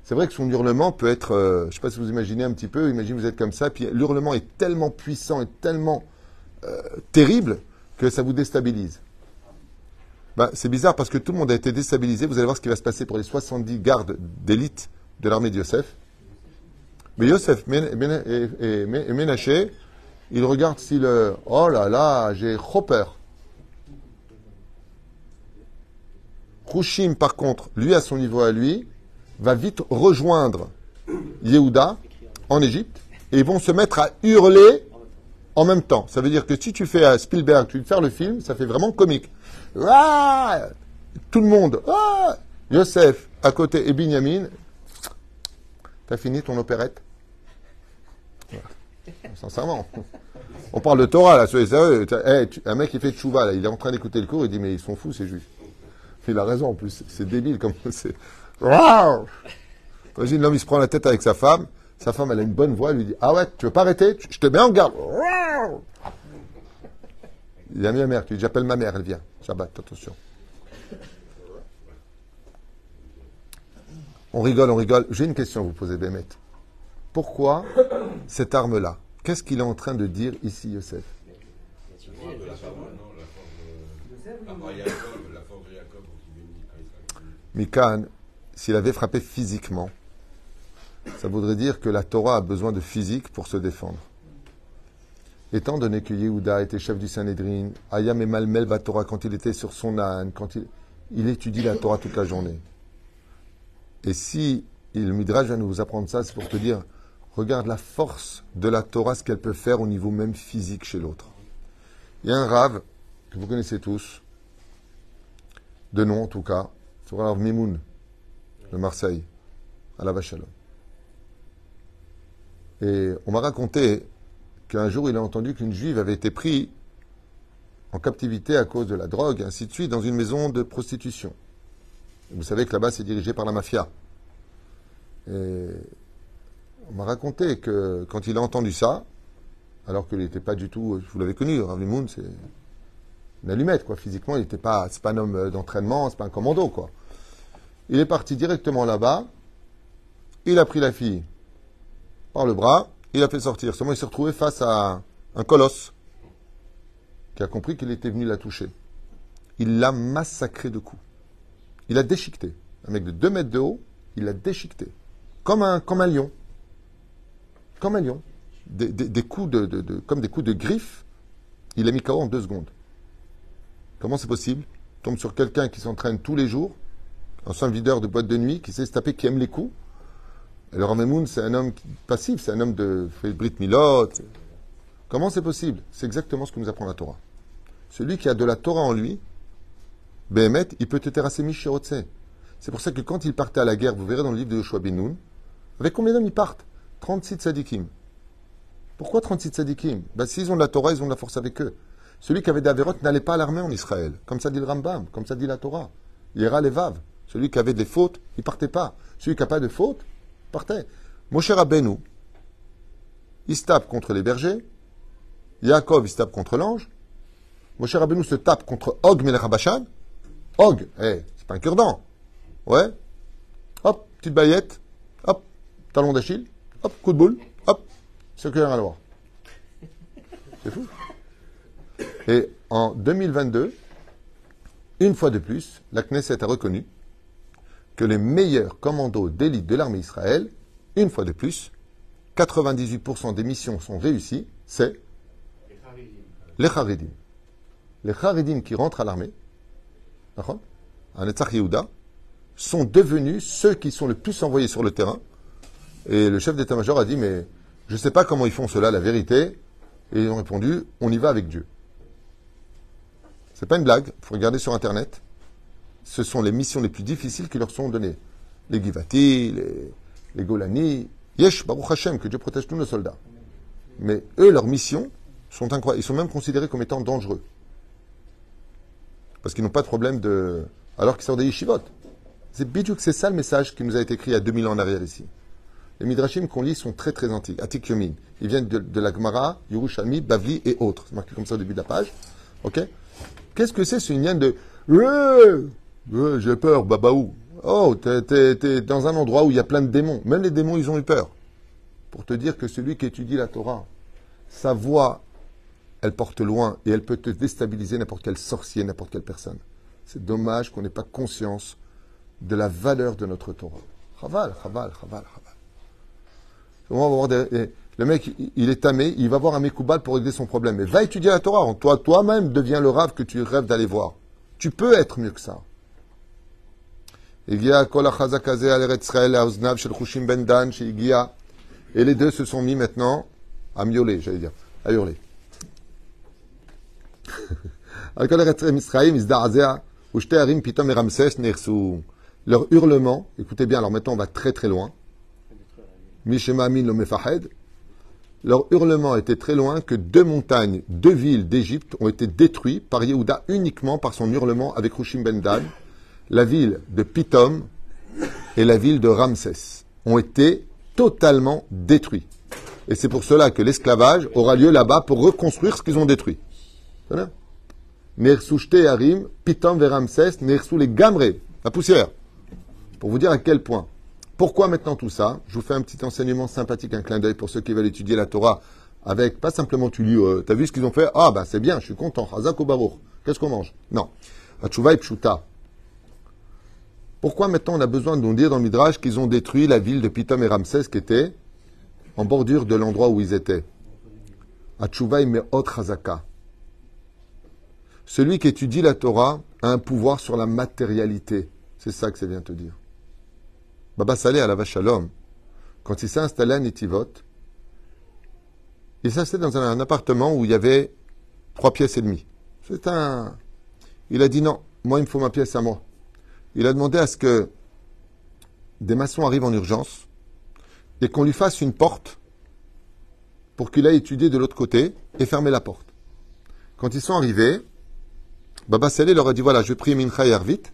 C'est vrai que son hurlement peut être, euh, je ne sais pas si vous imaginez un petit peu, imaginez vous êtes comme ça, puis l'hurlement est tellement puissant et tellement euh, terrible que ça vous déstabilise. Bah, c'est bizarre parce que tout le monde a été déstabilisé. Vous allez voir ce qui va se passer pour les 70 gardes d'élite de l'armée de Yosef. Mais Yosef et Ménaché, ils regardent si le. Oh là là, j'ai trop peur. Khushim, par contre, lui, à son niveau à lui, va vite rejoindre Yehuda en Égypte et ils vont se mettre à hurler en même temps. Ça veut dire que si tu fais à Spielberg, tu faire le film, ça fait vraiment comique. Ah Tout le monde. Ah Yosef à côté et Binyamin. T'as fini ton opérette Sincèrement. On parle de Torah, là, sérieux. un mec qui fait de chouva, là, il est en train d'écouter le cours, il dit, mais ils sont fous, ces juifs. Il a raison, en plus. C'est débile, comme c'est. Imagine, l'homme, il se prend la tête avec sa femme. Sa femme, elle a une bonne voix, elle lui dit, ah ouais, tu veux pas arrêter? Je te mets en garde. Il a mis la mère, tu j'appelle ma mère, elle vient. Shabbat, attention. On rigole, on rigole. J'ai une question à vous poser, Bémet. Pourquoi cette arme-là? Qu'est-ce qu'il est en train de dire ici, Yosef? Mikan, s'il avait frappé physiquement, ça voudrait dire que la Torah a besoin de physique pour se défendre. Étant donné que Yehuda était chef du Sanhedrin, Ayam et Malmel Torah quand il était sur son âne, quand il, étudie la Torah toute la journée. Et si il Midrash vient nous apprendre ça, c'est pour te dire, regarde la force de la Torah, ce qu'elle peut faire au niveau même physique chez l'autre. Il y a un rave que vous connaissez tous, de nom en tout cas, c'est le Rav Mimoun de Marseille, à la Vachalon. Et on m'a raconté qu'un jour il a entendu qu'une juive avait été prise en captivité à cause de la drogue, et ainsi de suite, dans une maison de prostitution. Vous savez que là-bas, c'est dirigé par la mafia. Et on m'a raconté que quand il a entendu ça, alors qu'il n'était pas du tout, vous l'avez connu, Rav Moon, c'est une allumette, quoi. Physiquement, il n'était pas, c'est pas un homme d'entraînement, c'est pas un commando, quoi. Il est parti directement là-bas, il a pris la fille par le bras, il a fait sortir. Seulement, il s'est retrouvé face à un colosse qui a compris qu'il était venu la toucher. Il l'a massacré de coups. Il a déchiqueté. Un mec de 2 mètres de haut, il l'a déchiqueté. Comme un, comme un lion. Comme un lion. Des, coups de, comme des coups de griffe. Il a mis KO en deux secondes. Comment c'est possible? Tombe sur quelqu'un qui s'entraîne tous les jours, un videur de boîte de nuit, qui sait se taper, qui aime les coups. Et le Ramemoun, c'est un homme passif, c'est un homme de Brit Milot. Comment c'est possible? C'est exactement ce que nous apprend la Torah. Celui qui a de la Torah en lui, Behemet, il peut te terrasser Mishirotse. C'est pour ça que quand il partait à la guerre, vous verrez dans le livre de Yoshua Benoun, avec combien d'hommes ils partent? 36 tzadikim. Pourquoi 36 tzadikim? Ben, S'ils ont de la Torah, ils ont de la force avec eux. Celui qui avait des n'allait pas à l'armée en Israël. Comme ça dit le Rambam, comme ça dit la Torah. Il ira les vaves. Celui qui avait des fautes, il partait pas. Celui qui n'a pas de fautes, partait. Moshe Rabbeinu, il se tape contre les bergers. Yaakov, il se tape contre l'ange. Moshe Rabbeinu se tape contre Og Melech Og, eh, c'est pas un cure-dent. Ouais. Hop, petite baillette. Hop, talon d'Achille. Hop, coup de boule. Hop, c'est que à voir. C'est fou. Et en 2022, une fois de plus, la Knesset a reconnu que les meilleurs commandos d'élite de l'armée Israël, une fois de plus, 98% des missions sont réussies, c'est les Haridim. Les Haridim qui rentrent à l'armée, à Netzach Yehuda, sont devenus ceux qui sont le plus envoyés sur le terrain. Et le chef d'état-major a dit, mais je ne sais pas comment ils font cela, la vérité, Et ils ont répondu, on y va avec Dieu. C'est pas une blague, il faut regarder sur Internet. Ce sont les missions les plus difficiles qui leur sont données. Les Givati, les, Golani. Yesh, Baruch Hashem, que Dieu protège tous nos soldats. Mais eux, leurs missions sont incroyables. Ils sont même considérés comme étant dangereux. Parce qu'ils n'ont pas de problème de. Alors qu'ils sortent des yeshivot. C'est bidjouk, c'est ça le message qui nous a été écrit a 2000 ans en arrière ici. Les midrashim qu'on lit sont très très antiques. Atik Yomin. Ils viennent de, la Gemara, Yerushalmi, Bavli et autres. C'est marqué comme ça au début de la page. Ok? Qu'est-ce que c'est ce lien de. J'ai peur, babaou. Oh, t'es dans un endroit où il y a plein de démons. Même les démons, ils ont eu peur. Pour te dire que celui qui étudie la Torah, sa voix, elle porte loin et elle peut te déstabiliser n'importe quel sorcier, n'importe quelle personne. C'est dommage qu'on n'ait pas conscience de la valeur de notre Torah. Chaval, chaval, chaval, chaval. le mec, il est tamé, il va voir un Mekoubal pour régler son problème. Mais va étudier la Torah. Toi, toi-même, deviens le rave que tu rêves d'aller voir. Tu peux être mieux que ça. Et les deux se sont mis maintenant à miauler, j'allais dire, à hurler. Leur hurlement, écoutez bien, alors maintenant on va très très loin. Leur hurlement était très loin que deux montagnes, deux villes d'Égypte ont été détruites par Yehuda uniquement par son hurlement avec Rushim Ben Dan. La ville de Pitom et la ville de Ramsès ont été totalement détruits. Et c'est pour cela que l'esclavage aura lieu là-bas pour reconstruire ce qu'ils ont détruit. Nersouchte Harim, Pitom Veramses, Nersou les Gamré, la poussière. Pour vous dire à quel point. Pourquoi maintenant tout ça? Je vous fais un petit enseignement sympathique, un clin d'œil pour ceux qui veulent étudier la Torah avec, pas simplement tu lis, euh, t'as vu ce qu'ils ont fait? Ah, bah c'est bien, je suis content. Hazak. Qu'est-ce qu'on mange? Non. Hachuva Pshuta. Pourquoi maintenant on a besoin de nous dire dans le Midrash qu'ils ont détruit la ville de Pitom et Ramsès qui était en bordure de l'endroit où ils étaient? Celui qui étudie la Torah a un pouvoir sur la matérialité. C'est ça que ça vient te dire. Baba Saleh à la Vachalom, quand il s'est installé à Netivot, il s'est dans un, appartement où il y avait trois pièces et demie. C'est un. Il a dit non, moi il me faut ma pièce à moi. Il a demandé à ce que des maçons arrivent en urgence et qu'on lui fasse une porte pour qu'il aille étudier de l'autre côté et fermer la porte. Quand ils sont arrivés, Baba Saleh leur a dit voilà, je prie Mincha vite.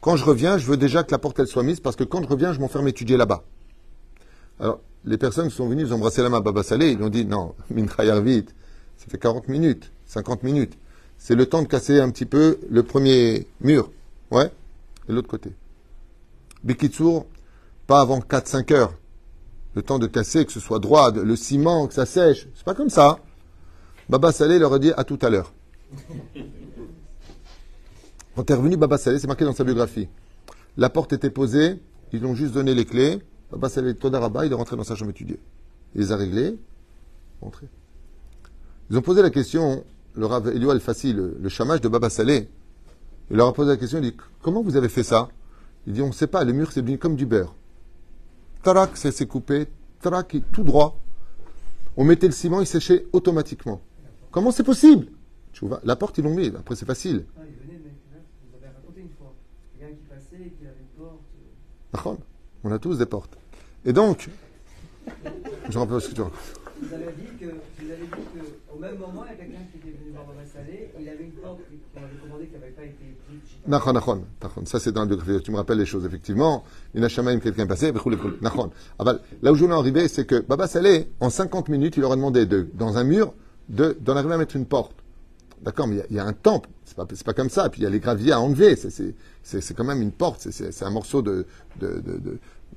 Quand je reviens, je veux déjà que la porte soit mise parce que quand je reviens, je m'enferme étudier là-bas. Alors, les personnes qui sont venues, ils ont embrassé la main à Baba Saleh, ils ont dit non, Mincha vite, ça fait 40 minutes, 50 minutes. C'est le temps de casser un petit peu le premier mur. Ouais, de l'autre côté. Bikitsour, pas avant 4-5 heures. Le temps de casser, que ce soit droit, le ciment, que ça sèche. C'est pas comme ça. Baba Saleh leur a dit à tout à l'heure. Quand Baba Saleh, c'est marqué dans sa biographie. La porte était posée, ils ont juste donné les clés. Baba Saleh Todaraba, il est rentré dans sa chambre étudiée. Il les a réglés, rentré. Ils ont posé la question, le Rav Elio Al-Fassi, le, le de Baba Saleh, il leur a posé la question, il dit Comment vous avez fait ça? Il dit On ne sait pas, le mur c'est venu comme du beurre. Tarak, ça s'est coupé, tarak, tout droit. On mettait le ciment, il séchait automatiquement. Comment c'est possible? Tu vois, La porte, ils l'ont mis, après c'est facile. On a tous des portes. Et donc, je rappelle ce que tu racontes. Vous avez dit que, qu'au même moment, il y a quelqu'un qui était venu voir Baba Salé, il avait une porte qu'on avait commandée qui n'avait pas été prise. Nachon, nachon, Ça, c'est dans la biographie. Tu me rappelles les choses, effectivement. Il n'a jamais quelqu'un passé. Nachon. Là où je voulais arriver, c'est que Baba Salé, en 50 minutes, il leur a demandé de, dans un mur, d'en arriver à mettre une porte. D'accord, mais il y, a un temple. C'est pas, pas comme ça. Puis il y a les graviers à enlever. C'est quand même une porte. C'est un morceau de, de,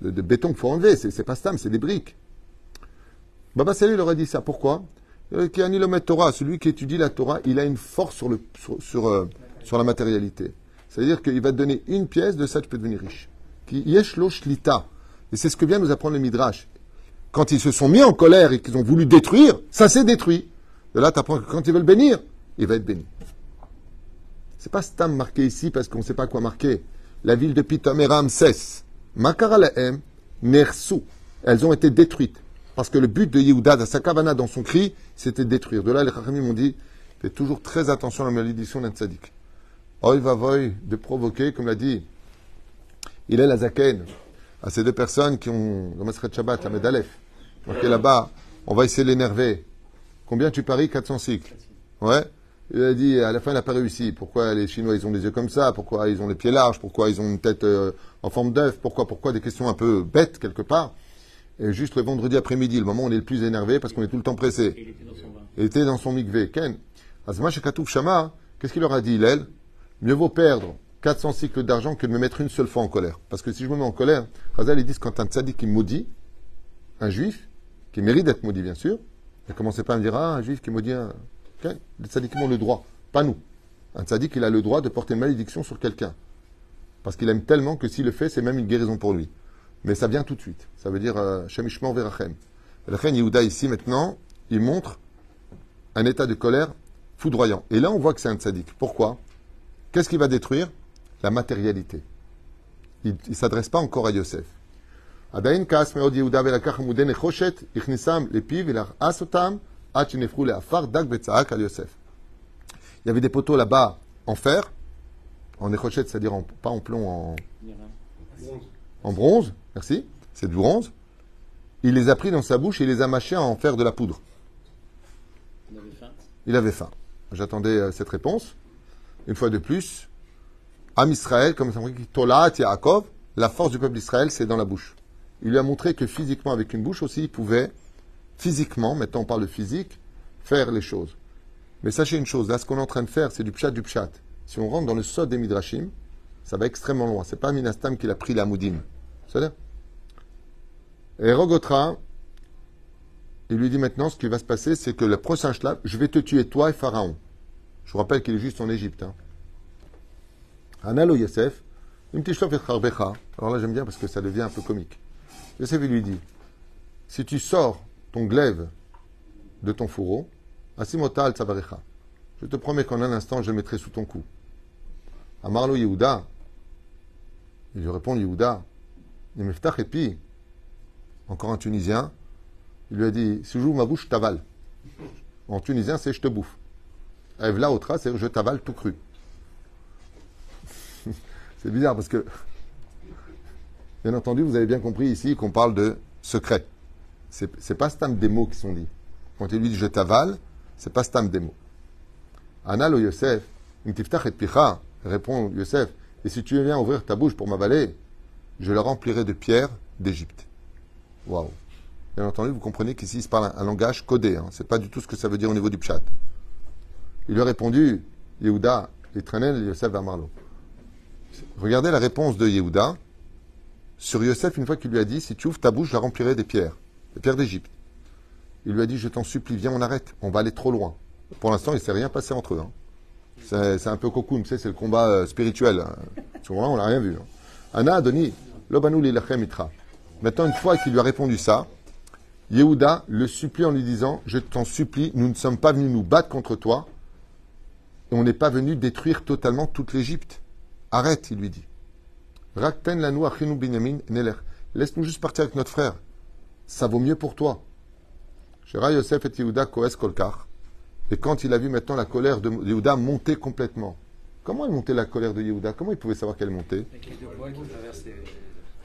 de, de béton qu'il faut enlever. C'est pas stam, c'est des briques. Baba Salih leur a dit ça. Pourquoi? Euh, Torah, celui qui étudie la Torah, il a une force sur, le, sur, euh, la matérialité. C'est-à-dire qu'il va te donner une pièce, de ça tu peux devenir riche. Qui shlita. Et c'est ce que vient nous apprendre le Midrash. Quand ils se sont mis en colère et qu'ils ont voulu détruire, ça s'est détruit. De là, tu apprends que quand ils veulent bénir, il va être béni. C'est pas Stam marqué ici parce qu'on ne sait pas quoi marquer. La ville de Pitom et Ramsès, Makaralaem, Nersou, elles ont été détruites. Parce que le but de Yehuda, de sa kavana dans son cri, c'était de détruire. De là, les Chachamim m'ont dit, fais toujours très attention à la malédiction d'un tzaddik. Oy va voy de provoquer, comme l'a dit, il est la zaken, à ces deux personnes qui ont, dans Masret Shabbat, à Medalef, marqué là-bas, on va essayer de l'énerver. Combien tu paries? 400 cycles. Ouais. Il a dit, à la fin, il n'a pas réussi. Pourquoi les Chinois, ils ont des yeux comme ça? Pourquoi ils ont les pieds larges? Pourquoi ils ont une tête euh, en forme d'œuf? Pourquoi? Pourquoi? Des questions un peu bêtes, quelque part. Et juste le vendredi après-midi, le moment où on est le plus énervé, parce qu'on est tout le temps pressé. Il était dans son bain. Il était dans son mikvé. Ken. Azma Shekatouf Shama, qu'est-ce qu'il leur a dit, Hillel? Mieux vaut perdre 400 cycles d'argent que de me mettre une seule fois en colère. Parce que si je me mets en colère, Razal, ils disent quand un tzaddik qui maudit, un juif, qui mérite d'être maudit, bien sûr, ne commencez pas à me dire, ah, un juif qui maudit un. Les tzaddikim ont le droit, pas nous. Un tzaddik, il a le droit de porter une malédiction sur quelqu'un. Parce qu'il aime tellement que s'il le fait, c'est même une guérison pour lui mais ça vient tout de suite. Ça veut dire euh, Shemishman Verachem. La reine Yehuda, ici, maintenant, il montre un état de colère foudroyant. Et là, on voit que c'est un tzaddik. Pourquoi? Qu'est-ce qu'il va détruire? La matérialité. Il ne s'adresse pas encore à Yosef. Il y avait des poteaux là-bas en fer, en échochet, c'est-à-dire pas en plomb, en, en bronze, merci, c'est du bronze. Il les a pris dans sa bouche et il les a mâchés à en faire de la poudre. On avait faim. Il avait faim. J'attendais euh, cette réponse. Une fois de plus, Am Israël, comme ça dit, Tolat Yaakov, la force du peuple d'Israël, c'est dans la bouche. Il lui a montré que physiquement, avec une bouche aussi, il pouvait, physiquement, maintenant on parle de physique, faire les choses. Mais sachez une chose, là, ce qu'on est en train de faire, c'est du pshat du pshat. Si on rentre dans le sod des midrashim, ça va extrêmement loin. C'est pas Minastam qui l'a pris la moudim. C'est ça Et Rogotra, il lui dit maintenant, ce qui va se passer, c'est que le prochain shlab, je vais te tuer toi et Pharaon. Je vous rappelle qu'il est juste en Égypte. Hein. Analo Yosef, une petite. Alors là, j'aime bien parce que ça devient un peu comique. Yosef, il lui dit, si tu sors ton glaive de ton fourreau, Asimota al Tzavarecha, je te promets qu'en un instant, je le mettrai sous ton cou. Amarlo Yehuda, il lui répond Yehuda, Yemeftach epi, encore un Tunisien, il lui a dit, si j'ouvre ma bouche, je t'avale. En tunisien, c'est je te bouffe. Evla otra, c'est je t'avale tout cru. c'est bizarre parce que, bien entendu, vous avez bien compris ici qu'on parle de secret. C'est, c'est pas stam des mots qui sont dits. Quand il lui dit je t'avale, c'est pas stam des mots. Anal Yosef, et picha, répond Yosef, et si tu viens ouvrir ta bouche pour m'avaler, je la remplirai de pierres d'Égypte. Waouh. Bien entendu, vous comprenez qu'ici, il se parle un, langage codé. Hein. C'est pas du tout ce que ça veut dire au niveau du pshat. Il lui a répondu, Yehuda, Etranel, Yosef Amarlo. Regardez la réponse de Yehuda sur Yosef une fois qu'il lui a dit, si tu ouvres ta bouche, je la remplirai des pierres, des pierres d'Égypte. Il lui a dit, je t'en supplie, viens, on arrête, on va aller trop loin. Pour l'instant, il ne s'est rien passé entre eux. hein. C'est un peu cocoon, c'est le combat euh, spirituel. hein. À ce moment-là, on n'a rien vu. hein. Anna Adoni, Lobanu Lilachem Itra. Maintenant, une fois qu'il lui a répondu ça, Yehuda le supplie en lui disant Je t'en supplie, nous ne sommes pas venus nous battre contre toi, et on n'est pas venu détruire totalement toute l'Égypte. Arrête, il lui dit. Rakten lanu achinu binyamin neler. Laisse-nous juste partir avec notre frère. Ça vaut mieux pour toi. Shera Yosef et Yehuda koes kolkar. Et quand il a vu maintenant la colère de Yehuda monter complètement. Comment est montée la colère de Yehuda? Comment il pouvait savoir qu'elle montait? Avec les deux poids qui traversent les...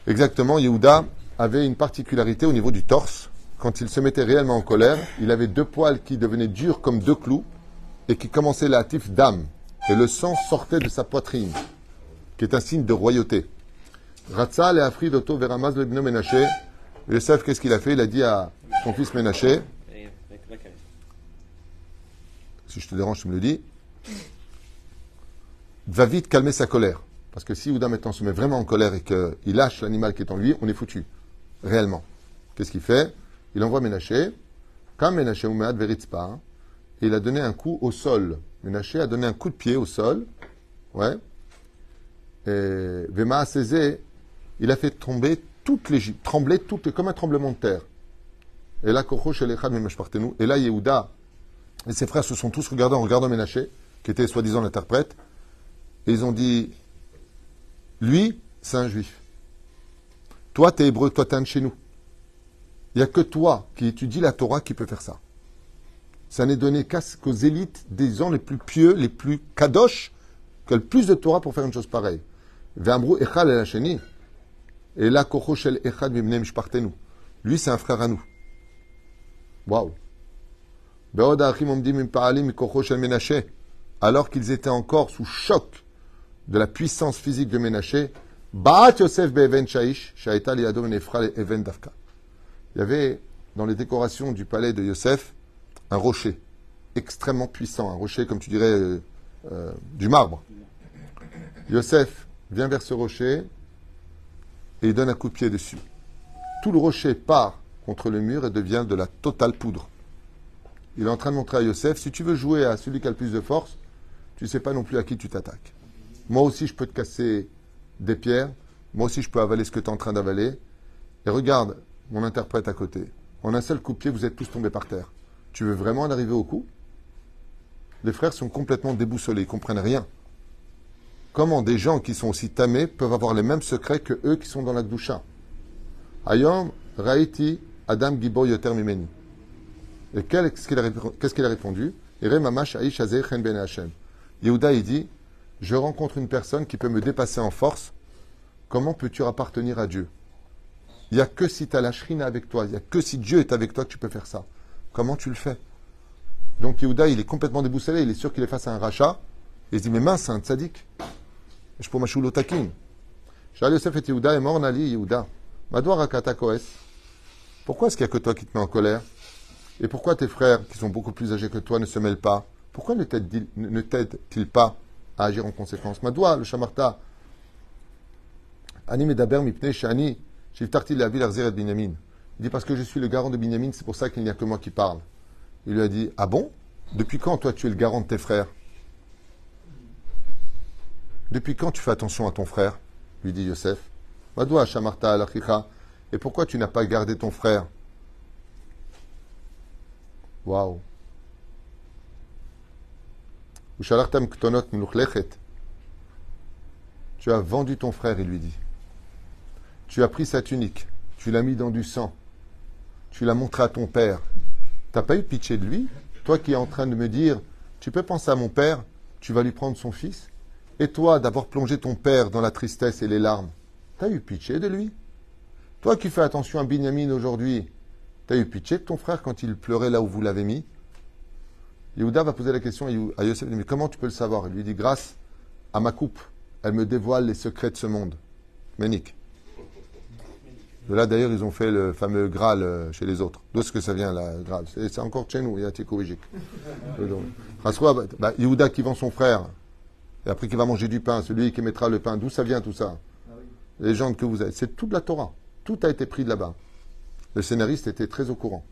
Exactement, Yehuda avait une particularité au niveau du torse. Quand il se mettait réellement en colère, il avait deux poils qui devenaient durs comme deux clous et qui commençaient la tif d'âme. Et le sang sortait de sa poitrine, qui est un signe de royauté. Ratzal et Afrid Otto Veramaz le Bno Ménaché. Yosef, qu'est-ce qu'il a fait? Il a dit à son fils caresse. si je te dérange, tu me le dis, va vite calmer sa colère. Parce que si Yehuda maintenant se met vraiment en colère et qu'il lâche l'animal qui est en lui, on est foutu. Réellement. Qu'est-ce qu'il fait? Il envoie Ménaché. Quand Ménaché Oumead Veritzpa, et il a donné un coup au sol. Ménaché a donné un coup de pied au sol. Ouais. Et Vema Cézé, il a fait tomber toute l'Égypte, trembler toute, comme un tremblement de terre. Et là, Memeshpartenu. Et là, Yehuda et ses frères se sont tous regardés en regardant Ménaché, qui était soi-disant l'interprète, et ils ont dit Lui, c'est un juif. Toi, t'es hébreu, toi, t'es un de chez nous. Il n'y a que toi qui étudie la Torah qui peut faire ça. Ça n'est donné qu'aux élites des gens les plus pieux, les plus kadosh, qui ont le plus de Torah pour faire une chose pareille. Et là. Lui, c'est un frère à nous. Waouh. Alors qu'ils étaient encore sous choc de la puissance physique de Ménaché, Ba'at Yosef shaish, even dafka. Il y avait dans les décorations du palais de Yosef un rocher extrêmement puissant, un rocher comme tu dirais euh, euh, du marbre. Yosef vient vers ce rocher et il donne un coup de pied dessus. Tout le rocher part contre le mur et devient de la totale poudre. Il est en train de montrer à Yosef, si tu veux jouer à celui qui a le plus de force, tu ne sais pas non plus à qui tu t'attaques. Moi aussi, je peux te casser des pierres. Moi aussi, je peux avaler ce que tu es en train d'avaler. Et regarde, mon interprète à côté. En un seul coup de pied, vous êtes tous tombés par terre. Tu veux vraiment en arriver au coup? Les frères sont complètement déboussolés, ils comprennent rien. Comment des gens qui sont aussi tamés peuvent avoir les mêmes secrets que eux qui sont dans la Gdusha? Ayom, Raiti, Adam Gibo Yoter. Et qu'est-ce qu'il a, répondu? Yehuda, il dit Je rencontre une personne qui peut me dépasser en force. Comment peux-tu appartenir à Dieu? Il n'y a que si tu as la shrina avec toi, il n'y a que si Dieu est avec toi que tu peux faire ça. Comment tu le fais? Donc Yehuda, il est complètement déboussolé, il est sûr qu'il est face à un rachat. Il se dit Mais mince, c'est un tzaddik. Je peux m'achou takin. Shal Yosef et Yehuda est mort, Nali Yehuda. Pourquoi est-ce qu'il n'y a que toi qui te mets en colère? Et pourquoi tes frères, qui sont beaucoup plus âgés que toi, ne se mêlent pas? Pourquoi ne t'aident-ils pas? Agir en conséquence Madoua, le Shamarta, Ani medaber mipnei shani, la ville et Binyamin. Il dit parce que je suis le garant de Binyamin, c'est pour ça qu'il n'y a que moi qui parle. Il lui a dit Ah bon? Depuis quand toi tu es le garant de tes frères? Depuis quand tu fais attention à ton frère? Lui dit Yosef. Madoua Shamarta al Et pourquoi tu n'as pas gardé ton frère? Waouh. Tu as vendu ton frère, il lui dit. Tu as pris sa tunique, tu l'as mis dans du sang, tu l'as montré à ton père. T'as pas eu pitié de lui? Toi qui es en train de me dire, tu peux penser à mon père, tu vas lui prendre son fils? Et toi d'avoir plongé ton père dans la tristesse et les larmes, t'as eu pitié de lui? Toi qui fais attention à Binyamin aujourd'hui, t'as eu pitié de ton frère quand il pleurait là où vous l'avez mis? Yehuda va poser la question à Yosef, mais comment tu peux le savoir? Il lui dit, grâce à ma coupe, elle me dévoile les secrets de ce monde. Ménique. De là, d'ailleurs, ils ont fait le fameux Graal euh, chez les autres. D'où est-ce que ça vient, la Graal C'est encore chez nous, il y a Tikovigic. Rassoua, bah, Yehuda qui vend son frère, et après qui va manger du pain, celui qui mettra le pain, d'où ça vient tout ça? Les légendes que vous avez, c'est toute la Torah. Tout a été pris de là-bas. Le scénariste était très au courant.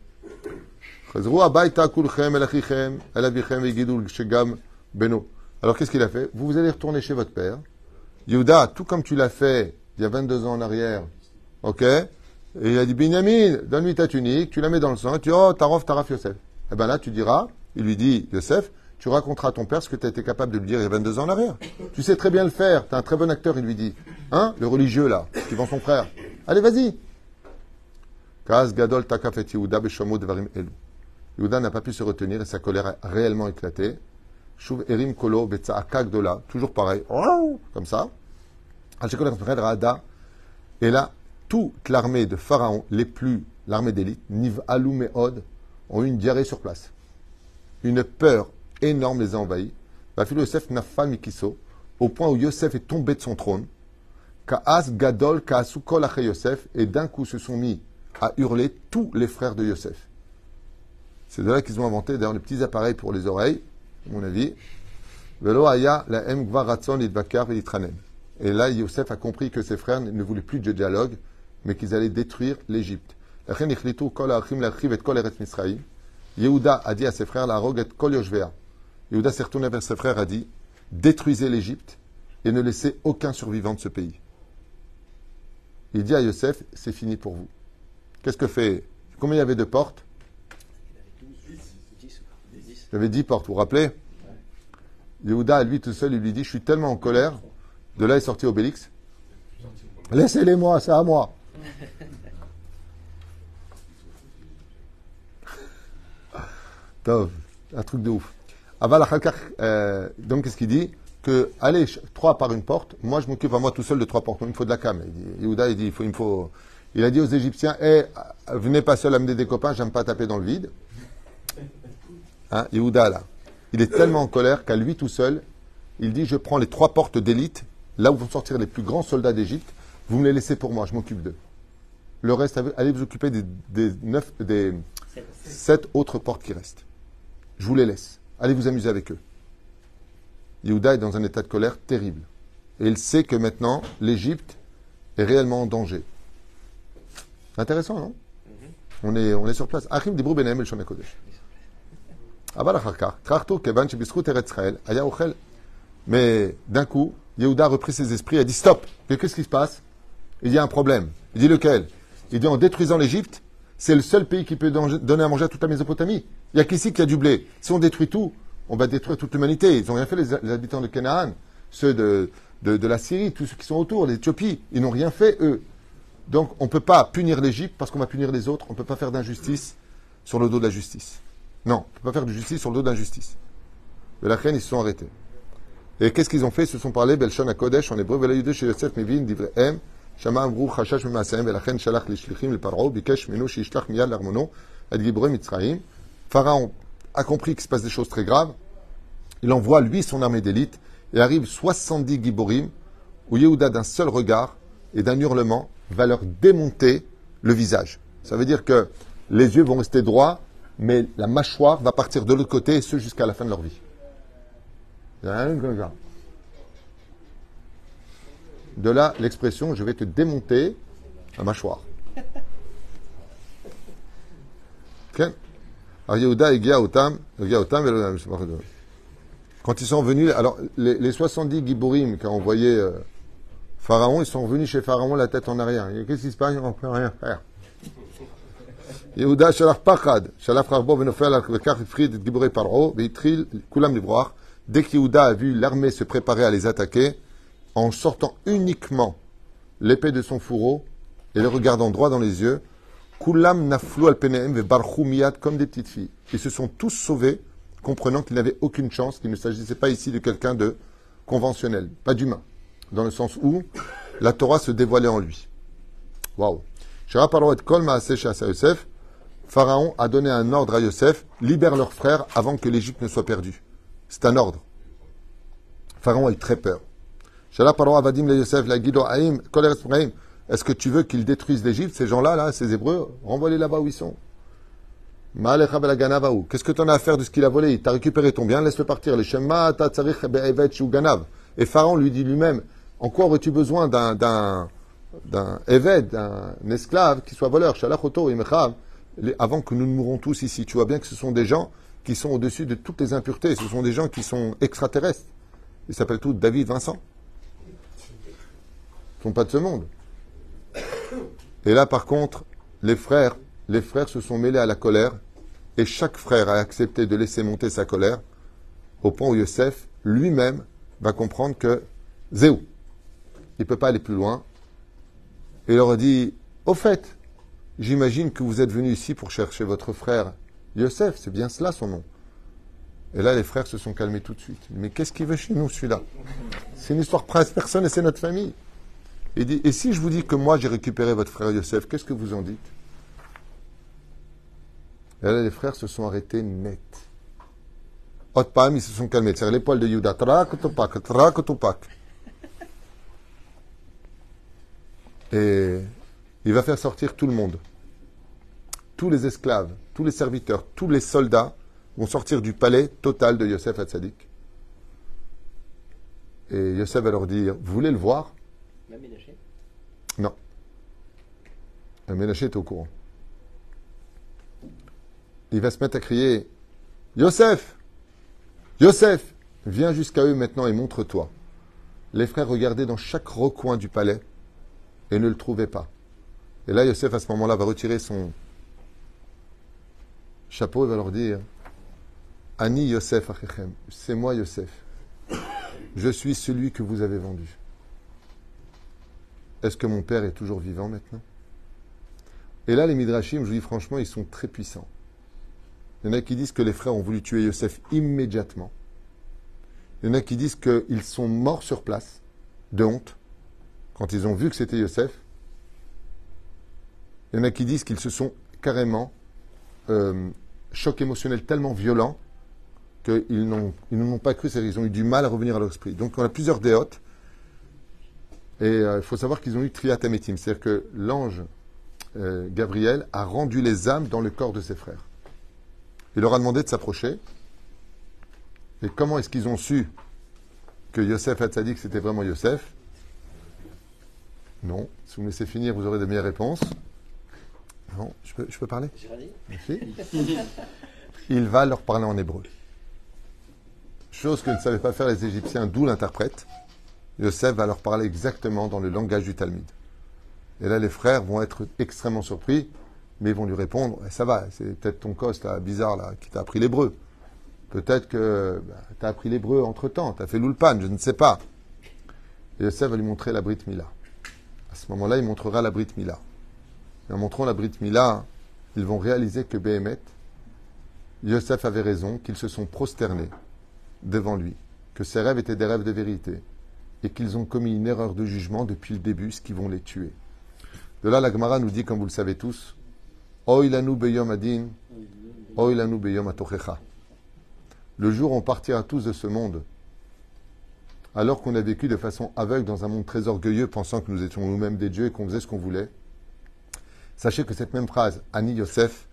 Alors qu'est-ce qu'il a fait? Vous, vous allez retourner chez votre père. Yehuda, tout comme tu l'as fait il y a 22 ans en arrière, ok? Et il a dit, Binyamin, donne-lui ta tunique, tu la mets dans le sang, et tu dis, oh, Taraf, Taraf, Yosef. Et bien là, tu diras, il lui dit, Yosef, tu raconteras à ton père ce que tu as été capable de lui dire il y a 22 ans en arrière. Tu sais très bien le faire, tu es un très bon acteur, il lui dit. Hein? Le religieux, là, qui vend son frère. Allez, vas-y. Kaz gadol. Yehuda n'a pas pu se retenir et sa colère a réellement éclaté. Shuv erim kolo gdola. Toujours pareil. Comme ça. Et là, toute l'armée de Pharaon, les plus, l'armée d'élite, Niv Alou Meod, ont eu une diarrhée sur place. Une peur énorme les a envahis. Vafilu Yosef Nafal Mikiso, au point où Yosef est tombé de son trône. Kaas Gadol Kaasu Kol Ache Yosef, et d'un coup se sont mis à hurler tous les frères de Yosef. C'est de là qu'ils ont inventé d'ailleurs les petits appareils pour les oreilles, à mon avis. Et là, Yosef a compris que ses frères ne voulaient plus de dialogue, mais qu'ils allaient détruire l'Égypte. Yehuda a dit à ses frères, la rogue kol. Yehuda s'est retourné vers ses frères et a dit, détruisez l'Égypte et ne laissez aucun survivant de ce pays. Il dit à Yosef, c'est fini pour vous. Qu'est-ce que fait? Combien il y avait de portes? J'avais dit portes, vous vous rappelez Yehuda, lui tout seul, il lui dit, je suis tellement en colère, de là est sorti Obélix. Laissez-les moi, c'est à moi. Tov, un truc de ouf. Aval euh, donc qu'est-ce qu'il dit Que allez trois par une porte, moi je m'occupe à moi tout seul de trois portes, il me faut de la cam. Il Yehuda, il dit, il, faut. Il a dit aux Égyptiens, eh, venez pas seul amener des copains, j'aime pas taper dans le vide. Hein, Yehuda, là, il est tellement en colère qu'à lui tout seul, il dit, je prends les trois portes d'élite, là où vont sortir les plus grands soldats d'Égypte, vous me les laissez pour moi, je m'occupe d'eux. Le reste, allez vous occuper des, des neuf, des sept autres portes qui restent. Je vous les laisse. Allez vous amuser avec eux. Yehuda est dans un état de colère terrible. Et il sait que maintenant, l'Égypte est réellement en danger. Intéressant, non? On, est, on est sur place. Achim Dibru Benahem El Mais d'un coup, Yehuda a repris ses esprits et a dit stop. Qu'est-ce qui se passe Il y a un problème. Il dit lequel Il dit en détruisant l'Égypte, c'est le seul pays qui peut don- donner à manger à toute la Mésopotamie. Il n'y a qu'ici qui a du blé. Si on détruit tout, on va détruire toute l'humanité. Ils n'ont rien fait, les, habitants de Canaan, ceux de, de la Syrie, tous ceux qui sont autour, l'Éthiopie. Ils n'ont rien fait, eux. Donc, on ne peut pas punir l'Égypte parce qu'on va punir les autres. On ne peut pas faire d'injustice sur le dos de la justice. Non, on ne peut pas faire de justice sur le dos d'injustice. De la reine, ils se sont arrêtés. Et qu'est-ce qu'ils ont fait Ils se sont parlé, Belshon à Kodesh, en hébreu, Velayude chez Yosef, Mevin, Divrehem, Shama Amrou, Chashash, Memasehem, Velachen, Shalach, Lishlichim, le Paro, Bikesh, Menu, Shishlach, Miyad, Larmono, Ad Gibreu, Mitzraim. Pharaon a compris qu'il se passe des choses très graves. Il envoie, lui, son armée d'élite, et arrive 70 Giborim, où Yehuda, d'un seul regard et d'un hurlement, va leur démonter le visage. Ça veut dire que les yeux vont rester droits, mais la mâchoire va partir de l'autre côté, et ce jusqu'à la fin de leur vie. De là, l'expression je vais te démonter la mâchoire. Quand ils sont venus, alors les, les 70 Giborim qu'a envoyé euh, Pharaon, ils sont revenus chez Pharaon la tête en arrière. Qu'est-ce qui se passe? On ne peut rien faire. יהודה שלח פחד, שלף חרבו ונופל על וכך הפחיד את גיבורי פרעה והתחיל כולם לברוח. Dès que Yehuda a vu l'armée se préparer à les attaquer, en sortant uniquement l'épée de son fourreau et le regardant droit dans les yeux, Kulam naflu al penehem ve barchu miyad comme des petites filles. Ils se sont tous sauvés, comprenant qu'ils n'avaient aucune chance, qu'il ne s'agissait pas ici de quelqu'un de conventionnel, pas d'humain, dans le sens où la Torah se dévoilait en lui. Waouh. Pharaon a donné un ordre à Yosef, libère leurs frères avant que l'Égypte ne soit perdue. C'est un ordre. Pharaon a eu très peur. Est-ce que tu veux qu'ils détruisent l'Égypte, ces gens-là, là, ces Hébreux? Renvoie-les là-bas où ils sont. Qu'est-ce que tu en as à faire de ce qu'il a volé? Il t'a récupéré ton bien, laisse-le partir. Et Pharaon lui dit lui-même, en quoi aurais-tu besoin d'un, d'un, évêque, d'un esclave qui soit voleur Avant que nous ne mourons tous ici. Tu vois bien que ce sont des gens qui sont au-dessus de toutes les impuretés. Ce sont des gens qui sont extraterrestres. Ils s'appellent tous David, Vincent. Ils ne sont pas de ce monde. Et là, par contre, les frères, les frères se sont mêlés à la colère, et chaque frère a accepté de laisser monter sa colère, au point où Yosef lui-même va comprendre que Zéou, il ne peut pas aller plus loin. Et il leur a dit, au fait, j'imagine que vous êtes venus ici pour chercher votre frère Yosef, c'est bien cela son nom. Et là, les frères se sont calmés tout de suite. Mais qu'est-ce qu'il veut chez nous, celui-là? C'est une histoire presque personne et c'est notre famille. Il dit, et si je vous dis que moi j'ai récupéré votre frère Yosef, qu'est-ce que vous en dites? Et là, les frères se sont arrêtés net. Pam, ils se sont calmés. C'est les poils de Yuda. Trak, topak, trak, topak. Et il va faire sortir tout le monde. Tous les esclaves, tous les serviteurs, tous les soldats vont sortir du palais total de Yosef Hatzadik. Et Yosef va leur dire, vous voulez le voir? Même Ménaché non. Ménaché est au courant. Il va se mettre à crier Yosef Yosef Viens jusqu'à eux maintenant et montre-toi. Les frères regardaient dans chaque recoin du palais et ne le trouvaient pas. Et là, Yosef, à ce moment-là, va retirer son chapeau et va leur dire Ani Yosef Achechem, c'est moi Yosef. Je suis celui que vous avez vendu. Est-ce que mon père est toujours vivant maintenant? Et là, les Midrashim, je vous dis franchement, ils sont très puissants. Il y en a qui disent que les frères ont voulu tuer Yosef immédiatement. Il y en a qui disent qu'ils sont morts sur place, de honte, quand ils ont vu que c'était Yosef. Il y en a qui disent qu'ils se sont carrément euh, choc émotionnel tellement violent qu'ils n'ont pas cru, c'est-à-dire qu'ils ont eu du mal à revenir à leur esprit. Donc on a plusieurs déotes. Et euh, il faut savoir qu'ils ont eu triatamétim, c'est-à-dire que l'ange euh, Gabriel a rendu les âmes dans le corps de ses frères. Il leur a demandé de s'approcher. Et comment est-ce qu'ils ont su que Yosef Hatzadik c'était vraiment Yosef? Non. Si vous me laissez finir, vous aurez de meilleures réponses. Non, je peux, je peux parler? Merci. Il va leur parler en hébreu. Chose que ne savaient pas faire les Égyptiens, d'où l'interprète. Yosef va leur parler exactement dans le langage du Talmud. Et là, les frères vont être extrêmement surpris, mais ils vont lui répondre Eh, Ça va, c'est peut-être ton cos là, bizarre là, qui t'a appris l'hébreu. Peut-être que tu as appris l'hébreu entre temps, tu as fait l'ulpan, je ne sais pas. Et Yosef va lui montrer la Brit Mila. À ce moment-là, il montrera la Brit Mila. Et en montrant la Brit Mila, ils vont réaliser que Béhémet, Yosef avait raison, qu'ils se sont prosternés devant lui, que ses rêves étaient des rêves de vérité, et qu'ils ont commis une erreur de jugement depuis le début, ce qui vont les tuer. De là, la Gemara nous dit, comme vous le savez tous, Oilanu beyom adin, oilanu beyom. Le jour où on partira tous de ce monde, alors qu'on a vécu de façon aveugle dans un monde très orgueilleux, pensant que nous étions nous-mêmes des dieux et qu'on faisait ce qu'on voulait, sachez que cette même phrase, Ani Yosef,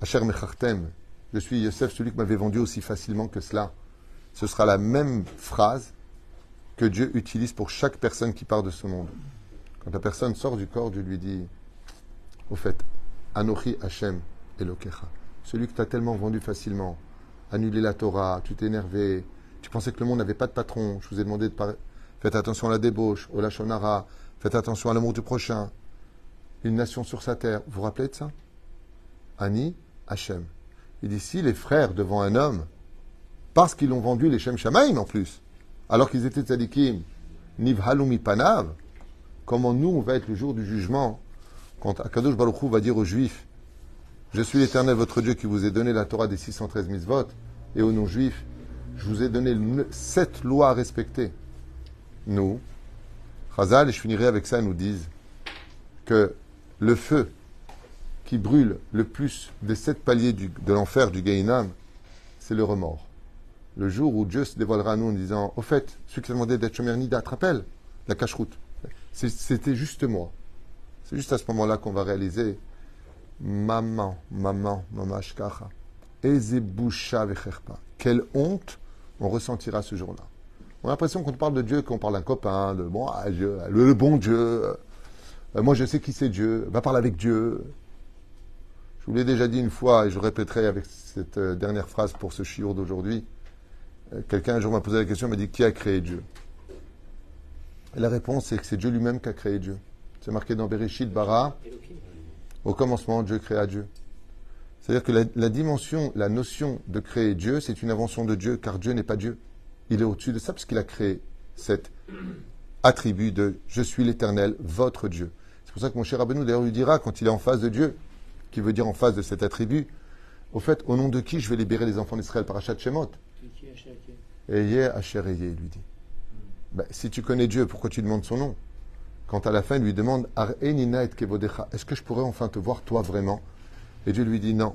Asher Mechartem, je suis Yosef, celui que m'avait vendu aussi facilement que cela, ce sera la même phrase que Dieu utilise pour chaque personne qui part de ce monde. Quand la personne sort du corps, Dieu lui dit, au fait, Anochi Hashem Elokecha, celui que tu as tellement vendu facilement, annulé la Torah, tu t'es énervé, tu pensais que le monde n'avait pas de patron, je vous ai demandé de parler, faites attention à la débauche, au lachonara, faites attention à l'amour du prochain, une nation sur sa terre, vous vous rappelez de ça? Ani Hashem. Il dit, si les frères devant un homme, parce qu'ils l'ont vendu les Shem Shamaim en plus, alors qu'ils étaient tzadikim, Niv Halumi Panav, comment nous on va être le jour du jugement quand Akadosh Baruch Hu va dire aux Juifs Je suis l'Éternel votre Dieu qui vous ai donné la Torah des 613 mitzvot, et aux non-juifs, je vous ai donné sept lois à respecter. Nous, Chazal, et je finirai avec ça, nous disent que le feu qui brûle le plus des sept paliers de l'enfer du Gainam, c'est le remords. Le jour où Dieu se dévoilera à nous en disant Au fait, celui qui demandé d'être Shomer Nida, te rappelle la cache-route C'était juste moi. C'est juste à ce moment-là qu'on va réaliser Maman, maman, maman shkacha. Ezebusha vecherpa. Quelle honte on ressentira ce jour-là. On a l'impression qu'on parle de Dieu, qu'on parle d'un copain, de bon, ah, Dieu, le, bon Dieu. Euh, moi, je sais qui c'est Dieu. Va parler avec Dieu. Je vous l'ai déjà dit une fois, et je répéterai avec cette euh, dernière phrase pour ce chiour d'aujourd'hui. Euh, Quelqu'un un jour m'a posé la question, m'a dit qui a créé Dieu? Et la réponse c'est que c'est Dieu lui-même qui a créé Dieu. C'est marqué dans Bereshit Bara, au commencement, Dieu créa Dieu. C'est-à-dire que la, la dimension, la notion de créer Dieu, c'est une invention de Dieu, car Dieu n'est pas Dieu. Il est au-dessus de ça, parce qu'il a créé cet attribut de Je suis l'Éternel, votre Dieu. C'est pour ça que mon cher Rabbeinu, d'ailleurs, lui dira, quand il est en face de Dieu, qui veut dire en face de cet attribut, au fait, au nom de qui je vais libérer les enfants d'Israël? Par Achat Shemot Eye Asher Eye, il lui dit. Ben, si tu connais Dieu, pourquoi tu demandes son nom? Quand à la fin, il lui demande est-ce que je pourrais enfin te voir toi vraiment? Et Dieu lui dit non.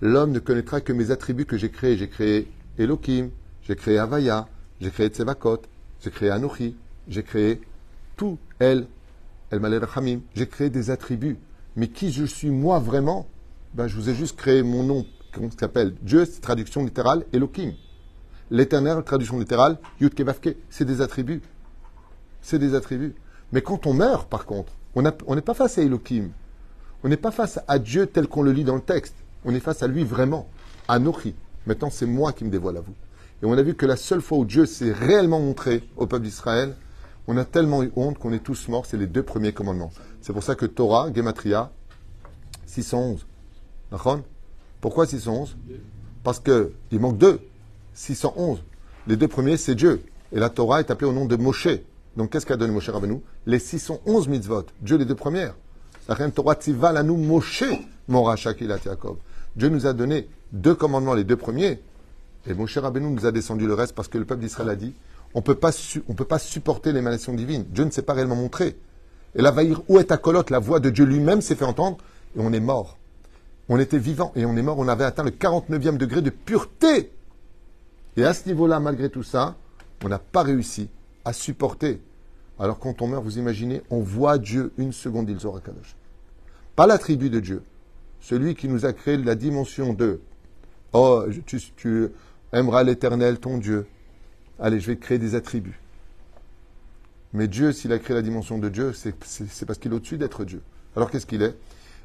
L'homme ne connaîtra que mes attributs que j'ai créés. J'ai créé Elohim, j'ai créé Havaya, j'ai créé Tsevakot, j'ai créé Anochi, j'ai créé tout El, El Malel Rachamim. J'ai créé des attributs. Mais qui je suis moi vraiment? Ben, Je vous ai juste créé mon nom, comment ça s'appelle? Dieu, traduction littérale, Elohim. L'éternel, traduction littérale, Yud Kevavke, c'est des attributs. C'est des attributs. Mais quand on meurt, par contre, on n'est pas face à Elohim. On n'est pas face à Dieu tel qu'on le lit dans le texte. On est face à lui vraiment. Anochi. Maintenant, c'est moi qui me dévoile à vous. Et on a vu que la seule fois où Dieu s'est réellement montré au peuple d'Israël, on a tellement eu honte qu'on est tous morts. C'est les deux premiers commandements. C'est pour ça que Torah, Gematria, 611. D'accord Pourquoi 611 Parce que il manque deux. 611. Les deux premiers, c'est Dieu. Et la Torah est appelée au nom de Moshe. Donc qu'est-ce qu'a donné Moshe Rabbeinu? Les 611 mitzvot. Dieu, les deux premières. La Moshe. Dieu nous a donné deux commandements, les deux premiers, et mon cher Rabbeinu nous a descendu le reste parce que le peuple d'Israël a dit on peut pas on peut pas supporter l'émanation divine. Dieu ne s'est pas réellement montré. Et là, Vaïr, où est ta colotte? La voix de Dieu lui-même s'est fait entendre et on est mort. On était vivant et on est mort. On avait atteint le 49e degré de pureté. Et à ce niveau-là, malgré tout ça, on n'a pas réussi à supporter. Alors quand on meurt, vous imaginez, on voit Dieu une seconde, il Zohar Kadosh. Pas l'attribut de Dieu. Celui qui nous a créé la dimension de Oh, tu, aimeras l'éternel, ton Dieu. Allez, je vais créer des attributs. Mais Dieu, s'il a créé la dimension de Dieu, c'est parce qu'il est au-dessus d'être Dieu. Alors qu'est-ce qu'il est?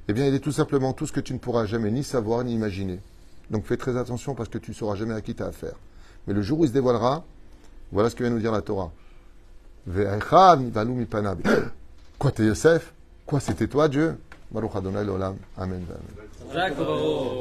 Eh bien, il est tout simplement tout ce que tu ne pourras jamais ni savoir ni imaginer. Donc fais très attention parce que tu ne sauras jamais à qui tu as affaire. Mais le jour où il se dévoilera, voilà ce que vient nous dire la Torah. Quoi, t'es Yosef? Quoi, c'était toi, Dieu? Baruch Adonai l'olam. Amen. Amen.